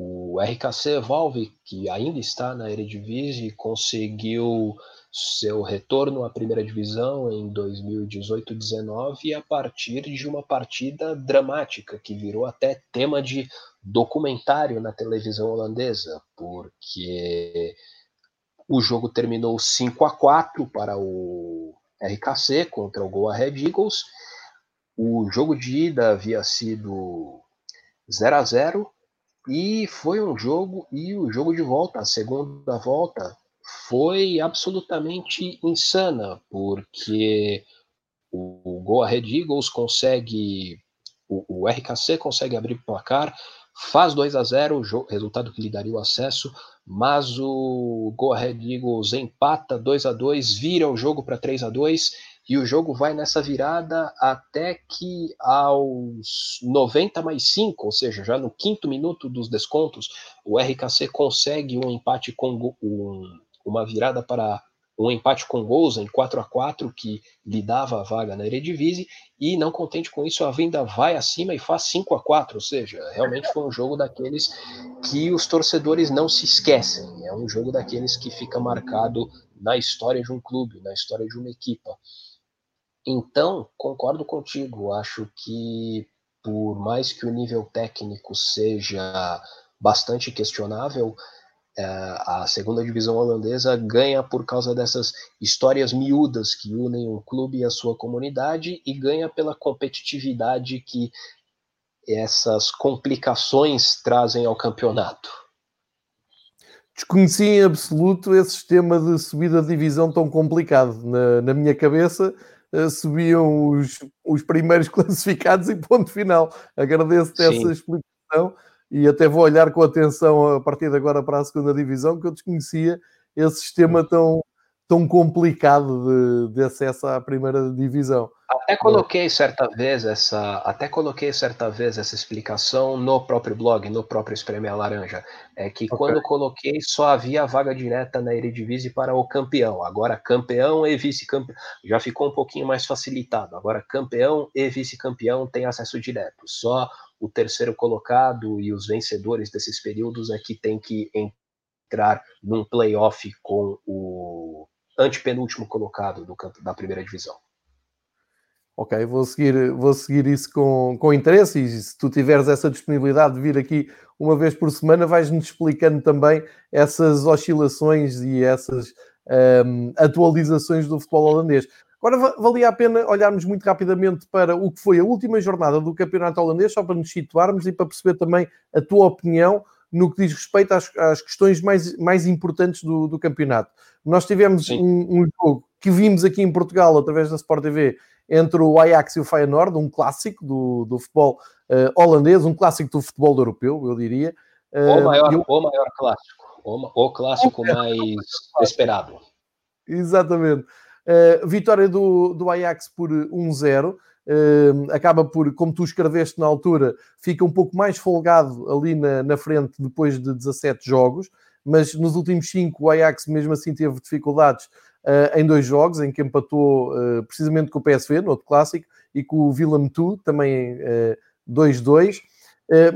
o RKC Evolve, que ainda está na Eredivisie, conseguiu seu retorno à primeira divisão em 2018-19 a partir de uma partida dramática que virou até tema de documentário na televisão holandesa, porque o jogo terminou 5 a 4 para o RKC contra o Go Ahead Eagles. O jogo de ida havia sido 0 a 0 e foi um jogo, e o jogo de volta, a segunda volta, foi absolutamente insana, porque o Go Ahead Eagles consegue, o, o RKC consegue abrir o placar, faz 2 a 0 o resultado que lhe daria o acesso, mas o Go Ahead Eagles empata 2 a 2 vira o jogo para 3 a 2 e o jogo vai nessa virada até que aos 90 mais 5, ou seja, já no quinto minuto dos descontos, o RKC consegue um empate com um, uma virada para um empate com gols em 4 a 4 que lhe dava a vaga na Eredivisie e não contente com isso a Venda vai acima e faz 5 a 4, ou seja, realmente foi um jogo daqueles que os torcedores não se esquecem, é um jogo daqueles que fica marcado na história de um clube, na história de uma equipa. Então, concordo contigo. Acho que, por mais que o nível técnico seja bastante questionável, é, a segunda divisão holandesa ganha por causa dessas histórias miúdas que unem um clube e a sua comunidade e ganha pela competitividade que essas complicações trazem ao campeonato. Desconheci em absoluto esse sistema de subida de divisão tão complicado. Na, na minha cabeça, subiam os, os primeiros classificados e ponto final. Agradeço-te essa explicação e até vou olhar com atenção a partir de agora para a segunda divisão, que eu desconhecia esse sistema tão, tão complicado de, de acesso à primeira divisão. Até coloquei certa vez essa, até coloquei certa vez essa explicação no próprio blog, no próprio Espremer Laranja, é que okay. quando coloquei só havia vaga direta na Eredivisie para o campeão. Agora campeão e vice-campeão já ficou um pouquinho mais facilitado. Agora campeão e vice-campeão tem acesso direto. Só o terceiro colocado e os vencedores desses períodos é que tem que entrar num playoff com o antepenúltimo colocado do da primeira divisão. Ok, vou seguir, vou seguir isso com, com interesse e se tu tiveres essa disponibilidade de vir aqui uma vez por semana, vais-nos explicando também essas oscilações e essas um, atualizações do futebol holandês. Agora, valia a pena olharmos muito rapidamente para o que foi a última jornada do campeonato holandês, só para nos situarmos e para perceber também a tua opinião no que diz respeito às, às questões mais, mais importantes do, do campeonato. Nós tivemos um, um, jogo que vimos aqui em Portugal, através da Sport TV, entre o Ajax e o Feyenoord, um clássico do, do futebol uh, holandês, um clássico do futebol europeu, eu diria. Uh, o, maior, eu... o maior clássico, o, o clássico mais esperado. Exatamente. Uh, vitória do, do Ajax por 1-0. Uh, acaba por, como tu escreveste na altura, fica um pouco mais folgado ali na, na frente depois de 17 jogos, mas nos últimos 5 o Ajax mesmo assim teve dificuldades uh, em dois jogos, em que empatou uh, precisamente com o PSV, no outro clássico, e com o Willem Tu, também 2-2.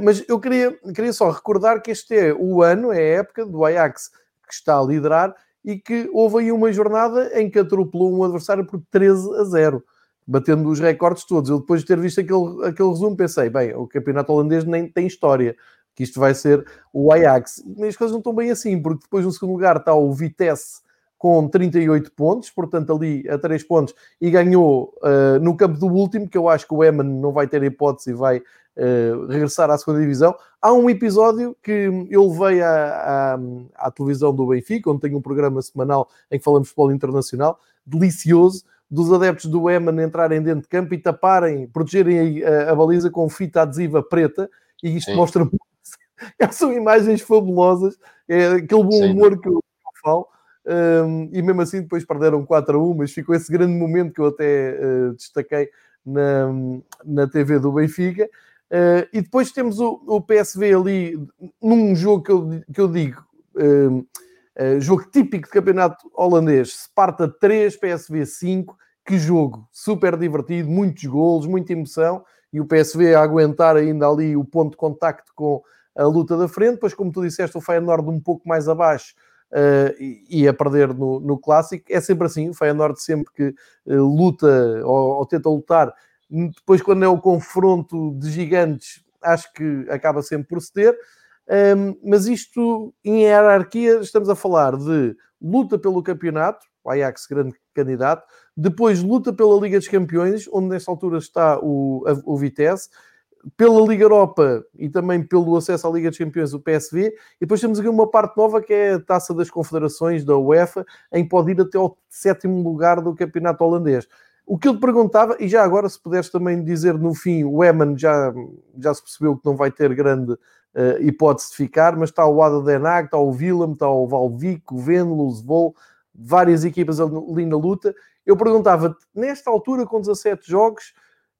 mas eu queria, queria só recordar que este é o ano, é a época do Ajax que está a liderar e que houve aí uma jornada em que atropelou um adversário por 13 a 0, batendo os recordes todos. Eu depois de ter visto aquele, aquele resumo pensei, bem, o campeonato holandês nem tem história, que isto vai ser o Ajax. Mas as coisas não estão bem assim, porque depois no segundo lugar está o Vitesse com 38 pontos, portanto ali a 3 pontos, e ganhou uh, no campo do último, que eu acho que o Eman não vai ter hipótese e vai uh, regressar à segunda divisão. Há um episódio que eu levei à, à, à, televisão do Benfica, onde tenho um programa semanal em que falamos de futebol internacional, delicioso, dos adeptos do Eman entrarem dentro de campo e taparem, protegerem a, a baliza com fita adesiva preta, e isto Sim. mostra são imagens fabulosas, é aquele bom humor que eu, falo. Um, e mesmo assim depois perderam 4 a 1, mas ficou esse grande momento que eu até uh, destaquei na, na TV do Benfica. Uh, e depois temos o, o, PSV ali num jogo que eu, que eu digo, uh, jogo típico de campeonato holandês, Sparta 3, PSV 5, que jogo, super divertido, muitos golos, muita emoção, e o PSV a aguentar ainda ali o ponto de contacto com a luta da frente, depois como tu disseste, o Feyenoord um pouco mais abaixo, uh, e, a perder no, no clássico. É sempre assim, o Feyenoord sempre que uh, luta ou, ou, tenta lutar, depois quando é o confronto de gigantes, acho que acaba sempre por ceder. Um, mas isto, em hierarquia, estamos a falar de luta pelo campeonato, o Ajax grande candidato, depois luta pela Liga dos Campeões, onde nesta altura está o, a, o Vitesse, pela Liga Europa e também pelo acesso à Liga dos Campeões, o PSV, e depois temos aqui uma parte nova que é a Taça das Confederações da UEFA, em que pode ir até ao sétimo lugar do campeonato holandês. O que eu te perguntava, e já agora se puderes também dizer no fim, o Eman já, já se percebeu que não vai ter grande uh, hipótese de ficar, mas está o Ada Den Haag, está o Willem, está o Valvic, o Venlo, o Zvol, várias equipas ali na luta. Eu perguntava nesta altura, com 17 jogos,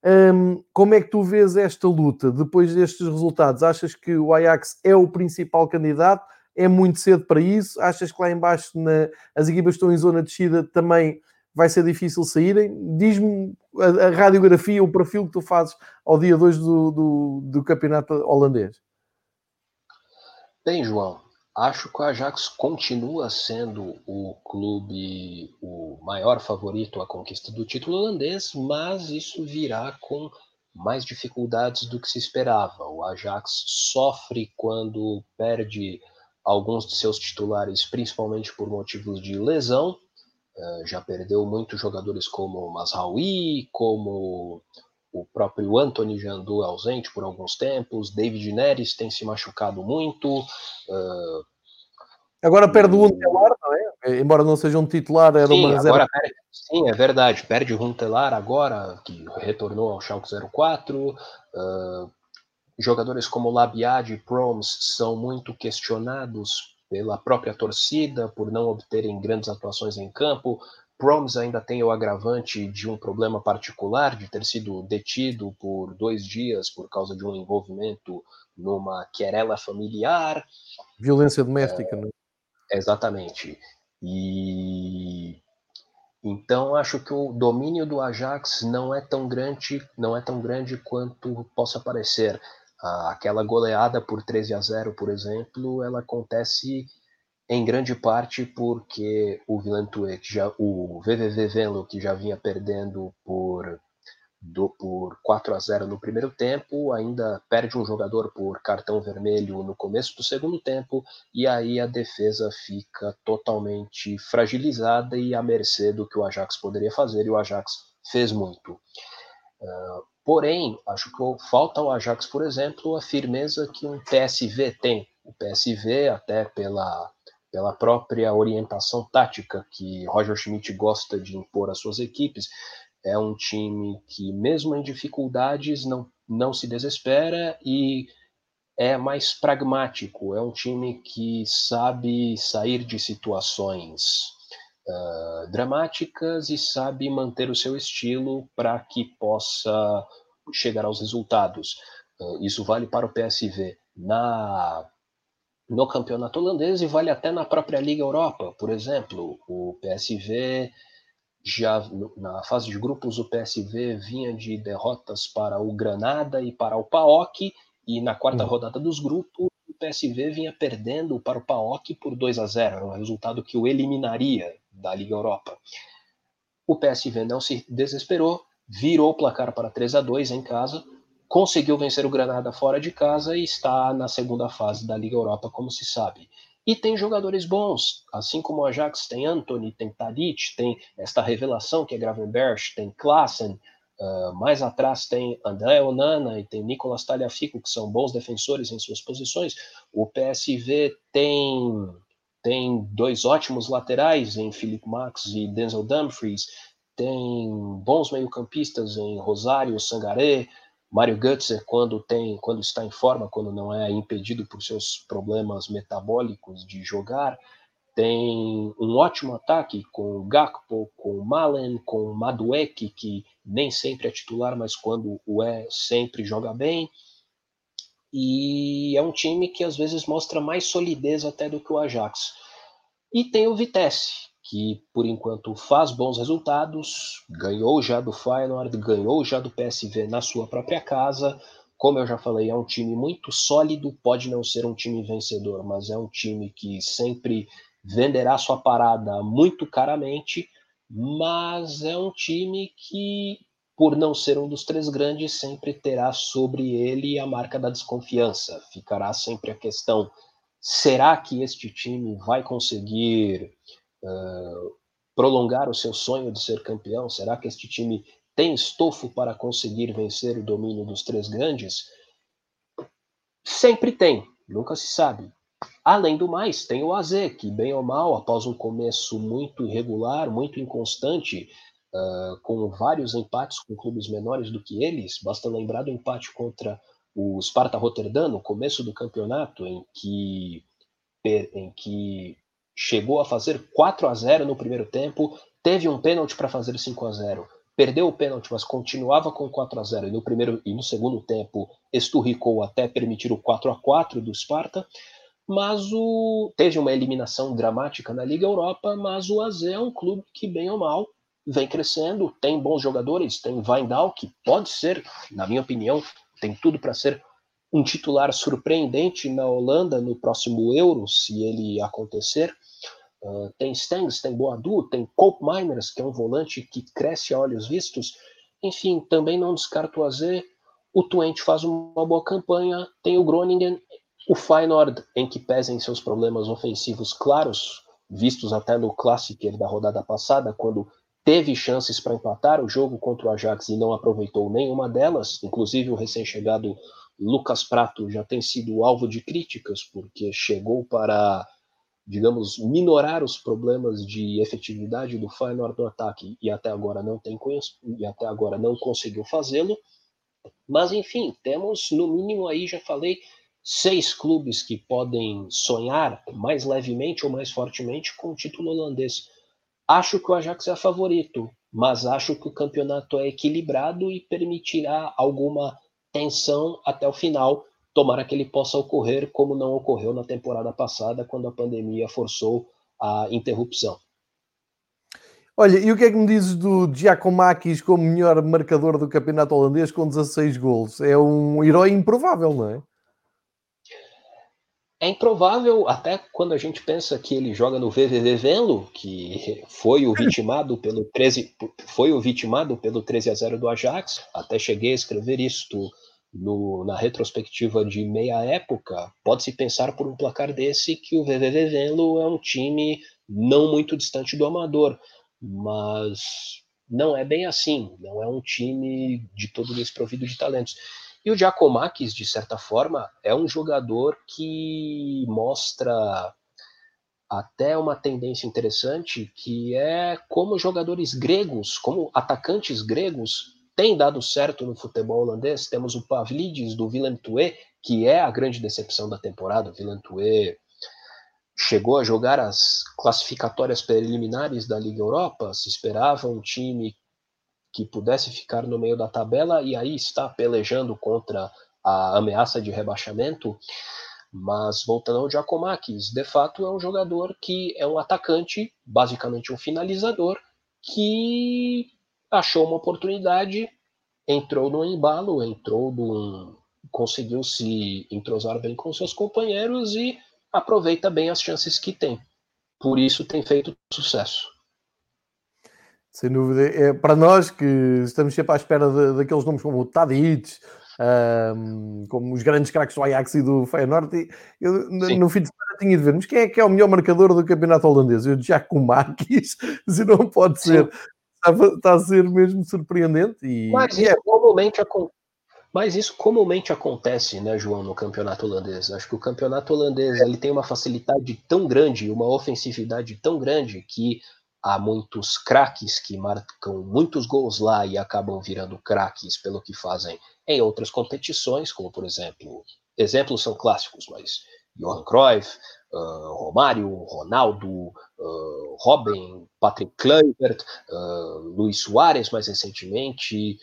um, como é que tu vês esta luta depois destes resultados? Achas que o Ajax é o principal candidato? É muito cedo para isso? Achas que lá embaixo na, as equipas estão em zona de descida também vai ser difícil saírem? Diz-me a, a, radiografia, o perfil que tu fazes ao dia 2 do, do, do campeonato holandês. Bem, João, Acho que o Ajax continua sendo o clube o maior favorito à conquista do título holandês, mas isso virá com mais dificuldades do que se esperava. O Ajax sofre quando perde alguns de seus titulares, principalmente por motivos de lesão. Eh, já perdeu muitos jogadores como Masraoui, como o próprio Anthony já andou ausente por alguns tempos, David Neres tem se machucado muito. Uh, agora perde o Huntelaar, não é? Embora não seja um titular, era sim, uma reserva. Perde, sim, é verdade. Perde o Huntelaar agora, que retornou ao Schalke 04. Uh, jogadores como Labiad e Proms são muito questionados pela própria torcida por não obterem grandes atuações em campo. Proms ainda tem o agravante de um problema particular, de ter sido detido por dois dias por causa de um envolvimento numa querela familiar. Violência doméstica, é, né? Exatamente. E então acho que o domínio do Ajax não é tão grande, não é tão grande quanto possa parecer. Aquela goleada por 13 a 0, por exemplo, ela acontece em grande parte porque o Villeneuve, já, o VVV Venlo, que já vinha perdendo por do, por 4 a 0 no primeiro tempo, ainda perde um jogador por cartão vermelho no começo do segundo tempo, e aí a defesa fica totalmente fragilizada e à mercê do que o Ajax poderia fazer, e o Ajax fez muito. Uh, porém, acho que falta ao Ajax, por exemplo, a firmeza que um PSV tem. O PSV, até pela, pela própria orientação tática que Roger Schmidt gosta de impor às suas equipes, é um time que, mesmo em dificuldades, não, não se desespera e é mais pragmático. É um time que sabe sair de situações uh, dramáticas e sabe manter o seu estilo para que possa chegar aos resultados. Uh, isso vale para o PSV na no campeonato holandês e vale até na própria Liga Europa. Por exemplo, o PSV já na fase de grupos o PSV vinha de derrotas para o Granada e para o PAOK e na quarta uhum. rodada dos grupos o PSV vinha perdendo para o PAOK por 2 a 0, era um resultado que o eliminaria da Liga Europa. O PSV não se desesperou, virou o placar para 3 a 2 em casa, conseguiu vencer o Granada fora de casa e está na segunda fase da Liga Europa, como se sabe. E tem jogadores bons, assim como o Ajax tem Anthony, tem Tadic, tem esta revelação que é Gravenberch, tem Klassen, uh, mais atrás tem André Onana e tem Nicolas Talhafico, que são bons defensores em suas posições. O PSV tem tem dois ótimos laterais em Felipe Max e Denzel Dumfries, tem bons meio-campistas em Rosário, Sangaré, Mário Götze, quando tem, quando está em forma, quando não é impedido por seus problemas metabólicos de jogar, tem um ótimo ataque com Gakpo, com Malen, com Madueke, que nem sempre é titular, mas quando o é, sempre joga bem. E é um time que às vezes mostra mais solidez até do que o Ajax. E tem o Vitesse, que por enquanto faz bons resultados, ganhou já do Feyenoord, ganhou já do PSV na sua própria casa. Como eu já falei, é um time muito sólido, pode não ser um time vencedor, mas é um time que sempre venderá sua parada muito caramente, mas é um time que, por não ser um dos três grandes, sempre terá sobre ele a marca da desconfiança. Ficará sempre a questão: será que este time vai conseguir uh, prolongar o seu sonho de ser campeão? Será que este time tem estofo para conseguir vencer o domínio dos três grandes? Sempre tem, nunca se sabe. Além do mais, tem o AZ, que bem ou mal, após um começo muito irregular, muito inconstante, uh, com vários empates com clubes menores do que eles, basta lembrar do empate contra o Sparta Rotterdam no começo do campeonato, em que, em que chegou a fazer 4 a 0 no primeiro tempo, teve um pênalti para fazer 5 a 0 perdeu o pênalti, mas continuava com 4 a 0 e no primeiro e no segundo tempo esturricou até permitir o 4 a 4 do Sparta. Mas o teve uma eliminação dramática na Liga Europa, mas o AZ é um clube que bem ou mal vem crescendo, tem bons jogadores, tem Weindal que pode ser, na minha opinião, tem tudo para ser um titular surpreendente na Holanda no próximo Euro, se ele acontecer. Uh, tem Stengs, tem Boadu, tem Cope Miners, que é um volante que cresce a olhos vistos. Enfim, também não descarto o AZ. O Twente faz uma boa campanha. Tem o Groningen, o Feyenoord, em que pesem seus problemas ofensivos claros, vistos até no Klassiker da rodada passada, quando teve chances para empatar o jogo contra o Ajax e não aproveitou nenhuma delas. Inclusive, o recém-chegado Lucas Prato já tem sido alvo de críticas, porque chegou para, digamos, minorar os problemas de efetividade do Feyenoord no ataque e até agora não tem e até agora não conseguiu fazê-lo. Mas enfim, temos no mínimo aí já falei seis clubes que podem sonhar mais levemente ou mais fortemente com o título holandês. Acho que o Ajax é favorito, mas acho que o campeonato é equilibrado e permitirá alguma tensão até o final. Tomara que ele possa ocorrer como não ocorreu na temporada passada, quando a pandemia forçou a interrupção. Olha, e o que é que me dizes do Giacomakis como melhor marcador do campeonato holandês com 16 gols? É um herói improvável, não é? É improvável, até quando a gente pensa que ele joga no VVV Venlo, que foi o vitimado pelo 13, foi o vitimado pelo 13 a 0 do Ajax, até cheguei a escrever isto no, na retrospectiva de meia época, pode-se pensar por um placar desse que o VVV Venlo é um time não muito distante do amador, mas não é bem assim, não é um time de todo desprovido de talentos. E o Giacomakis, de certa forma, é um jogador que mostra até uma tendência interessante, que é como jogadores gregos, como atacantes gregos, têm dado certo no futebol holandês. Temos o Pavlidis do Villeneuve, que é a grande decepção da temporada. O Villeneuve chegou a jogar as classificatórias preliminares da Liga Europa, se esperava um time que pudesse ficar no meio da tabela e aí está pelejando contra a ameaça de rebaixamento. Mas voltando ao Giacomakis, de fato é um jogador que é um atacante, basicamente um finalizador, que achou uma oportunidade, entrou no embalo, entrou num, conseguiu se entrosar bem com seus companheiros e aproveita bem as chances que tem. Por isso tem feito sucesso. Sem dúvida. É, para nós que estamos sempre à espera de, daqueles nomes como o Tadic, um, como os grandes craques do Ajax e do Feyenoord, eu Sim. no fim de semana tinha de ver, mas quem é que é o melhor marcador do campeonato holandês? Eu já com Marquis, se não pode ser. Está, está, a ser mesmo surpreendente. E, mas, e é... comumente mas isso comumente acontece, né, João, no campeonato holandês. Acho que o campeonato holandês ele tem uma facilidade tão grande, uma ofensividade tão grande que há muitos craques que marcam muitos gols lá e acabam virando craques pelo que fazem em outras competições, como por exemplo, exemplos são clássicos, mas Johan Cruyff, uh, Romário, Ronaldo, uh, Robin, Patrick Kluivert, uh, Luiz Soares mais recentemente,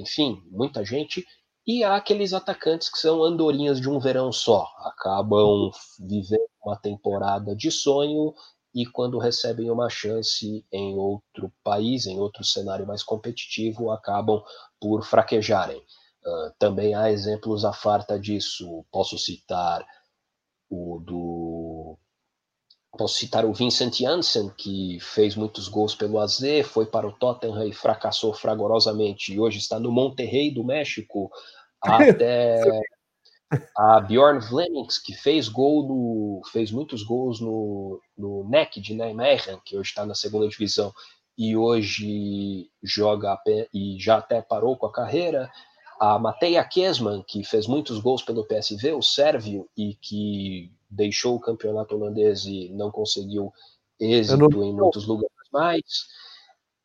enfim, muita gente. E há aqueles atacantes que são andorinhas de um verão só, acabam vivendo uma temporada de sonho e quando recebem uma chance em outro país, em outro cenário mais competitivo, acabam por fraquejarem. Uh, também há exemplos à farta disso. Posso citar o do posso citar o Vincent Janssen, que fez muitos gols pelo AZ, foi para o Tottenham e fracassou fragorosamente, e hoje está no Monterrey do México, até a Bjorn Vlemings, que fez gol no, fez muitos gols no, no NEC de Nijmegen, que hoje está na segunda divisão e hoje joga e já até parou com a carreira. A Mateja Kesman, que fez muitos gols pelo PSV, o sérvio, e que deixou o campeonato holandês e não conseguiu êxito não... em muitos lugares mais.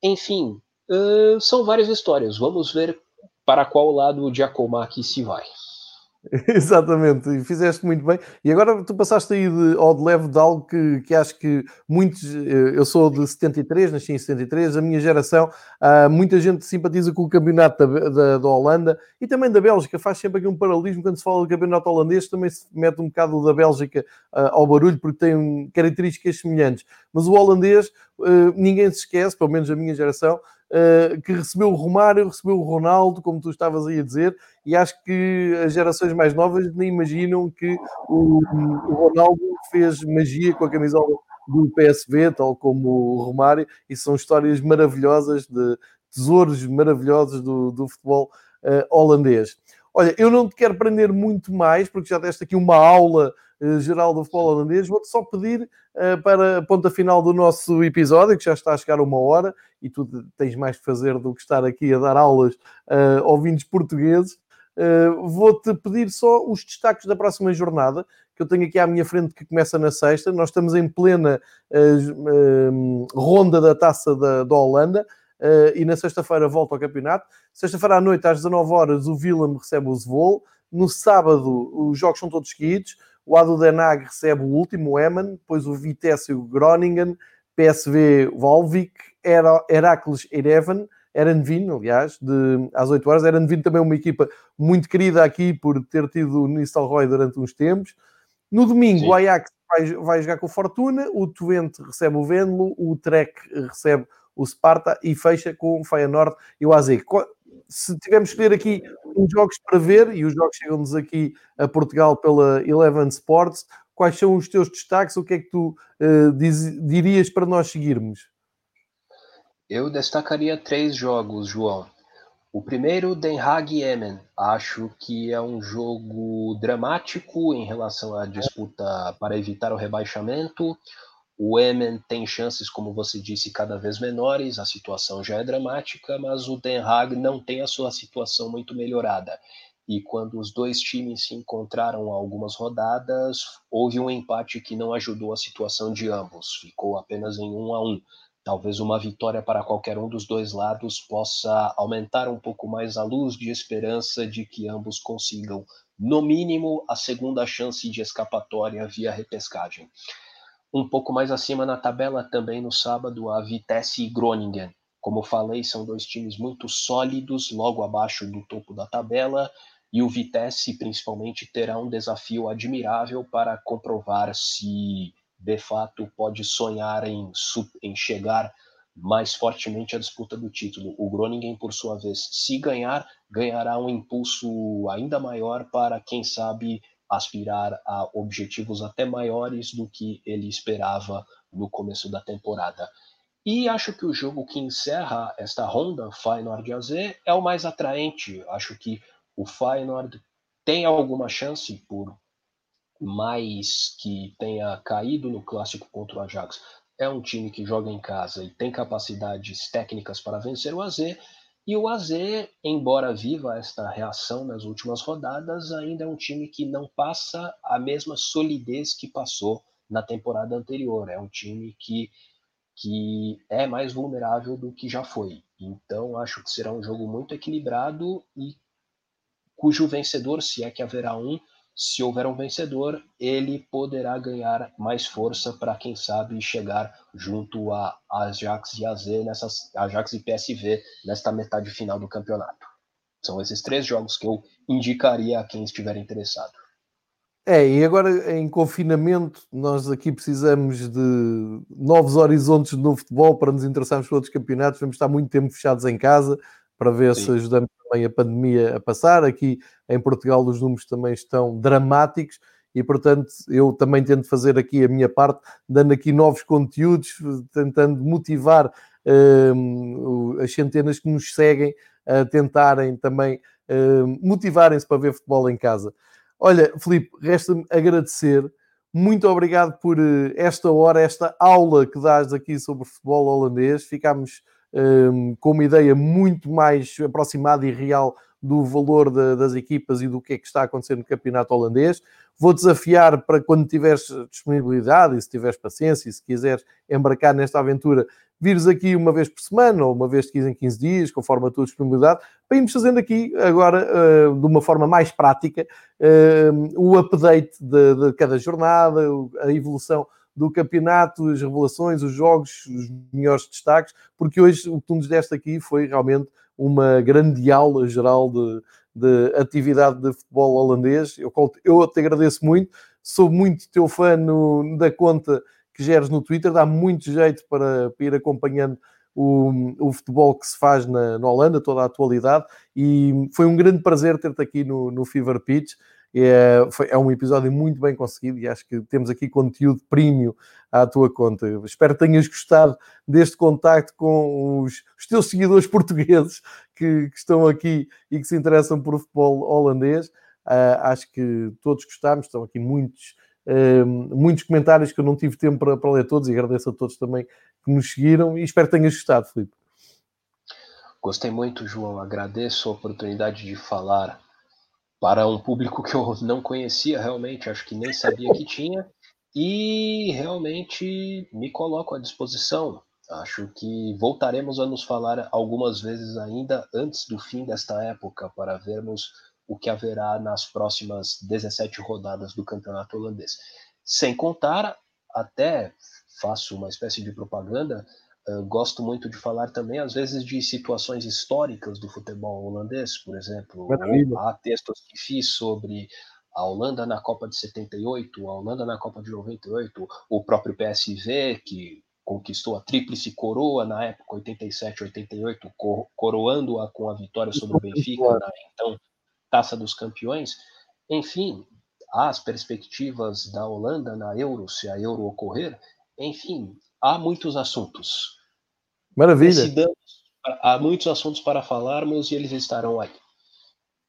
Enfim, uh, são várias histórias. Vamos ver para qual lado o Giacomakis se vai. Exatamente, e fizeste muito bem. E agora tu passaste aí de, ao de leve de algo que, que acho que muitos. Eh, eu sou de 73, nasci em 73, a minha geração, uh, muita gente simpatiza com o campeonato da, da, da, Holanda e também da Bélgica. Faz sempre aqui um paralelismo quando se fala do campeonato holandês, também se mete um bocado da Bélgica uh, ao barulho, porque tem características semelhantes. Mas o holandês, ninguém se esquece, pelo menos a minha geração, uh, que recebeu o Romário, recebeu o Ronaldo, como tu estavas aí a dizer, e acho que as gerações mais novas nem imaginam que o, Ronaldo fez magia com a camisola do PSV, tal como o Romário, e são histórias maravilhosas, de tesouros maravilhosos do, do futebol uh, holandês. Olha, eu não te quero prender muito mais, porque já deste aqui uma aula geral do futebol holandês. Vou-te só pedir uh, para a ponta final do nosso episódio, que já está a chegar uma hora, e tu tens mais que fazer do que estar aqui a dar aulas uh, ouvintes portugueses. Vou-te pedir só os destaques da próxima jornada, que eu tenho aqui à minha frente, que começa na sexta. Nós estamos em plena ronda da taça da, da Holanda. Uh, e na sexta-feira volta ao campeonato. Sexta-feira à noite, às 19 horas, o Willem recebe o Zvol. No sábado, os jogos são todos seguidos. O Ado Denag recebe o último, o Eman. Depois o Vitesse e o Groningen. PSV Volvik. Heracles Erevan. Erenvin, aliás, de, às 8 horas. Erenvin também é uma equipa muito querida aqui por ter tido o Nistelrooy durante uns tempos. No domingo, Sim. o Ajax vai, vai, jogar com o Fortuna, o Twente recebe o Venlo, o Trek recebe o Sparta e fecha com o Feyenoord e o AZ. Se tivermos que escolher aqui uns jogos para ver, e os jogos chegam-nos aqui a Portugal pela Eleven Sports, quais são os teus destaques, o que é que tu uh, diz, dirias para nós seguirmos? Eu destacaria três jogos, João. O primeiro, Den Haag Yemen. Acho que é um jogo dramático em relação à disputa para evitar o rebaixamento. O Emen tem chances, como você disse, cada vez menores, a situação já é dramática, mas o Den Haag não tem a sua situação muito melhorada. E quando os dois times se encontraram algumas rodadas, houve um empate que não ajudou a situação de ambos, ficou apenas em um a um. Talvez uma vitória para qualquer um dos dois lados possa aumentar um pouco mais a luz de esperança de que ambos consigam, no mínimo, a segunda chance de escapatória via repescagem. Um pouco mais acima na tabela, também no sábado, a Vitesse e Groningen. Como falei, são dois times muito sólidos, logo abaixo do topo da tabela, e o Vitesse, principalmente, terá um desafio admirável para comprovar se de fato pode sonhar em, em chegar mais fortemente à disputa do título. O Groningen, por sua vez, se ganhar, ganhará um impulso ainda maior para, quem sabe, aspirar a objetivos até maiores do que ele esperava no começo da temporada. E acho que o jogo que encerra esta ronda, Feyenoord AZ, é o mais atraente. Acho que o Feyenoord tem alguma chance, por mais que tenha caído no clássico contra o Ajax. É um time que joga em casa e tem capacidades técnicas para vencer o AZ, e o AZ, embora viva esta reação nas últimas rodadas, ainda é um time que não passa a mesma solidez que passou na temporada anterior. É um time que, que é mais vulnerável do que já foi. Então, acho que será um jogo muito equilibrado e cujo vencedor, se é que haverá um, se houver um vencedor, ele poderá ganhar mais força para, quem sabe, chegar junto a Ajax e AZ, nessas, Ajax e PSV, nesta metade final do campeonato. São esses três jogos que eu indicaria a quem estiver interessado. É, e agora em confinamento, nós aqui precisamos de novos horizontes no futebol para nos interessarmos por outros campeonatos. Vamos estar muito tempo fechados em casa para ver Sim. se ajudamos também a pandemia a passar. Aqui em Portugal os números também estão dramáticos e, portanto, eu também tento fazer aqui a minha parte, dando aqui novos conteúdos, tentando motivar uh, as centenas que nos seguem a tentarem também uh, motivarem-se para ver futebol em casa. Olha, Filipe, resta-me agradecer. Muito obrigado por eh, esta hora, esta aula que dás aqui sobre futebol holandês. Ficámos um, com uma ideia muito mais aproximada e real do valor de, das equipas e do que é que está a acontecer no campeonato holandês. Vou desafiar para quando tiveres disponibilidade e se tiveres paciência e se quiseres embarcar nesta aventura, vires aqui uma vez por semana ou uma vez de 15 em 15 dias, conforme a tua disponibilidade, para irmos fazendo aqui agora uh, de uma forma mais prática uh, o update de, de cada jornada, a evolução do campeonato, as revelações, os jogos, os melhores destaques, porque hoje o que tu nos deste aqui foi realmente uma grande aula geral de, de atividade de futebol holandês. Eu, eu te agradeço muito, sou muito teu fã no, da conta que geres no Twitter, dá muito jeito para, para ir acompanhando o, o, futebol que se faz na, na, Holanda, toda a atualidade, e foi um grande prazer ter-te aqui no, no Fever Pitch. É, foi, é um episódio muito bem conseguido e acho que temos aqui conteúdo premium à tua conta. Espero que tenhas gostado deste contacto com os, os teus seguidores portugueses que, que, estão aqui e que se interessam por futebol holandês. Uh, acho que todos gostámos, estão aqui muitos, uh, muitos comentários que eu não tive tempo para, para ler todos e agradeço a todos também que nos seguiram e espero que tenhas gostado, Filipe. Gostei muito, João. Agradeço a oportunidade de falar para um público que eu não conhecia realmente, acho que nem sabia que tinha, e realmente me coloco à disposição. Acho que voltaremos a nos falar algumas vezes ainda antes do fim desta época para vermos o que haverá nas próximas 17 rodadas do campeonato holandês. Sem contar, até faço uma espécie de propaganda, Uh, gosto muito de falar também, às vezes, de situações históricas do futebol holandês, por exemplo. Há textos que fiz sobre a Holanda na Copa de 78, a Holanda na Copa de 98, o próprio PSV, que conquistou a tríplice coroa na época 87, 88, coroando-a com a vitória sobre o Benfica na então Taça dos Campeões. Enfim, as perspectivas da Holanda na Euro, se a Euro ocorrer, enfim, há muitos assuntos. Maravilha. Decidamos, há muitos assuntos para falarmos e eles estarão aí.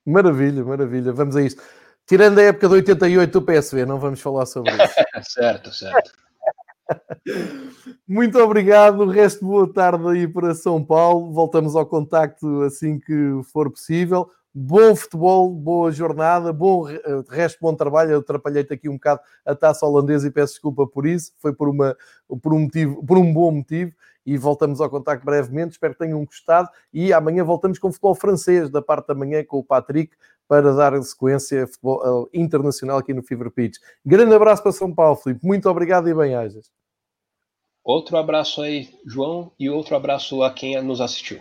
Maravilha, maravilha. Vamos a isso. Tirando a época de 88 do PSV, não vamos falar sobre isso. certo, certo. Muito obrigado. O resto, boa tarde aí para São Paulo. Voltamos ao contacto assim que for possível. Bom futebol, boa jornada, bom resto, bom trabalho. Eu atrapalhei-te aqui um bocado a taça holandesa e peço desculpa por isso. Foi por, uma, por, um, motivo, por um bom motivo e voltamos ao contacto brevemente. Espero que tenham gostado e amanhã voltamos com futebol francês da parte da manhã com o Patrick para dar sequência futebol eh, internacional aqui no Fever Pitch. Grande abraço para São Paulo, Filipe. Muito obrigado e bem-ajas. Outro abraço aí, João, e outro abraço a quem nos assistiu.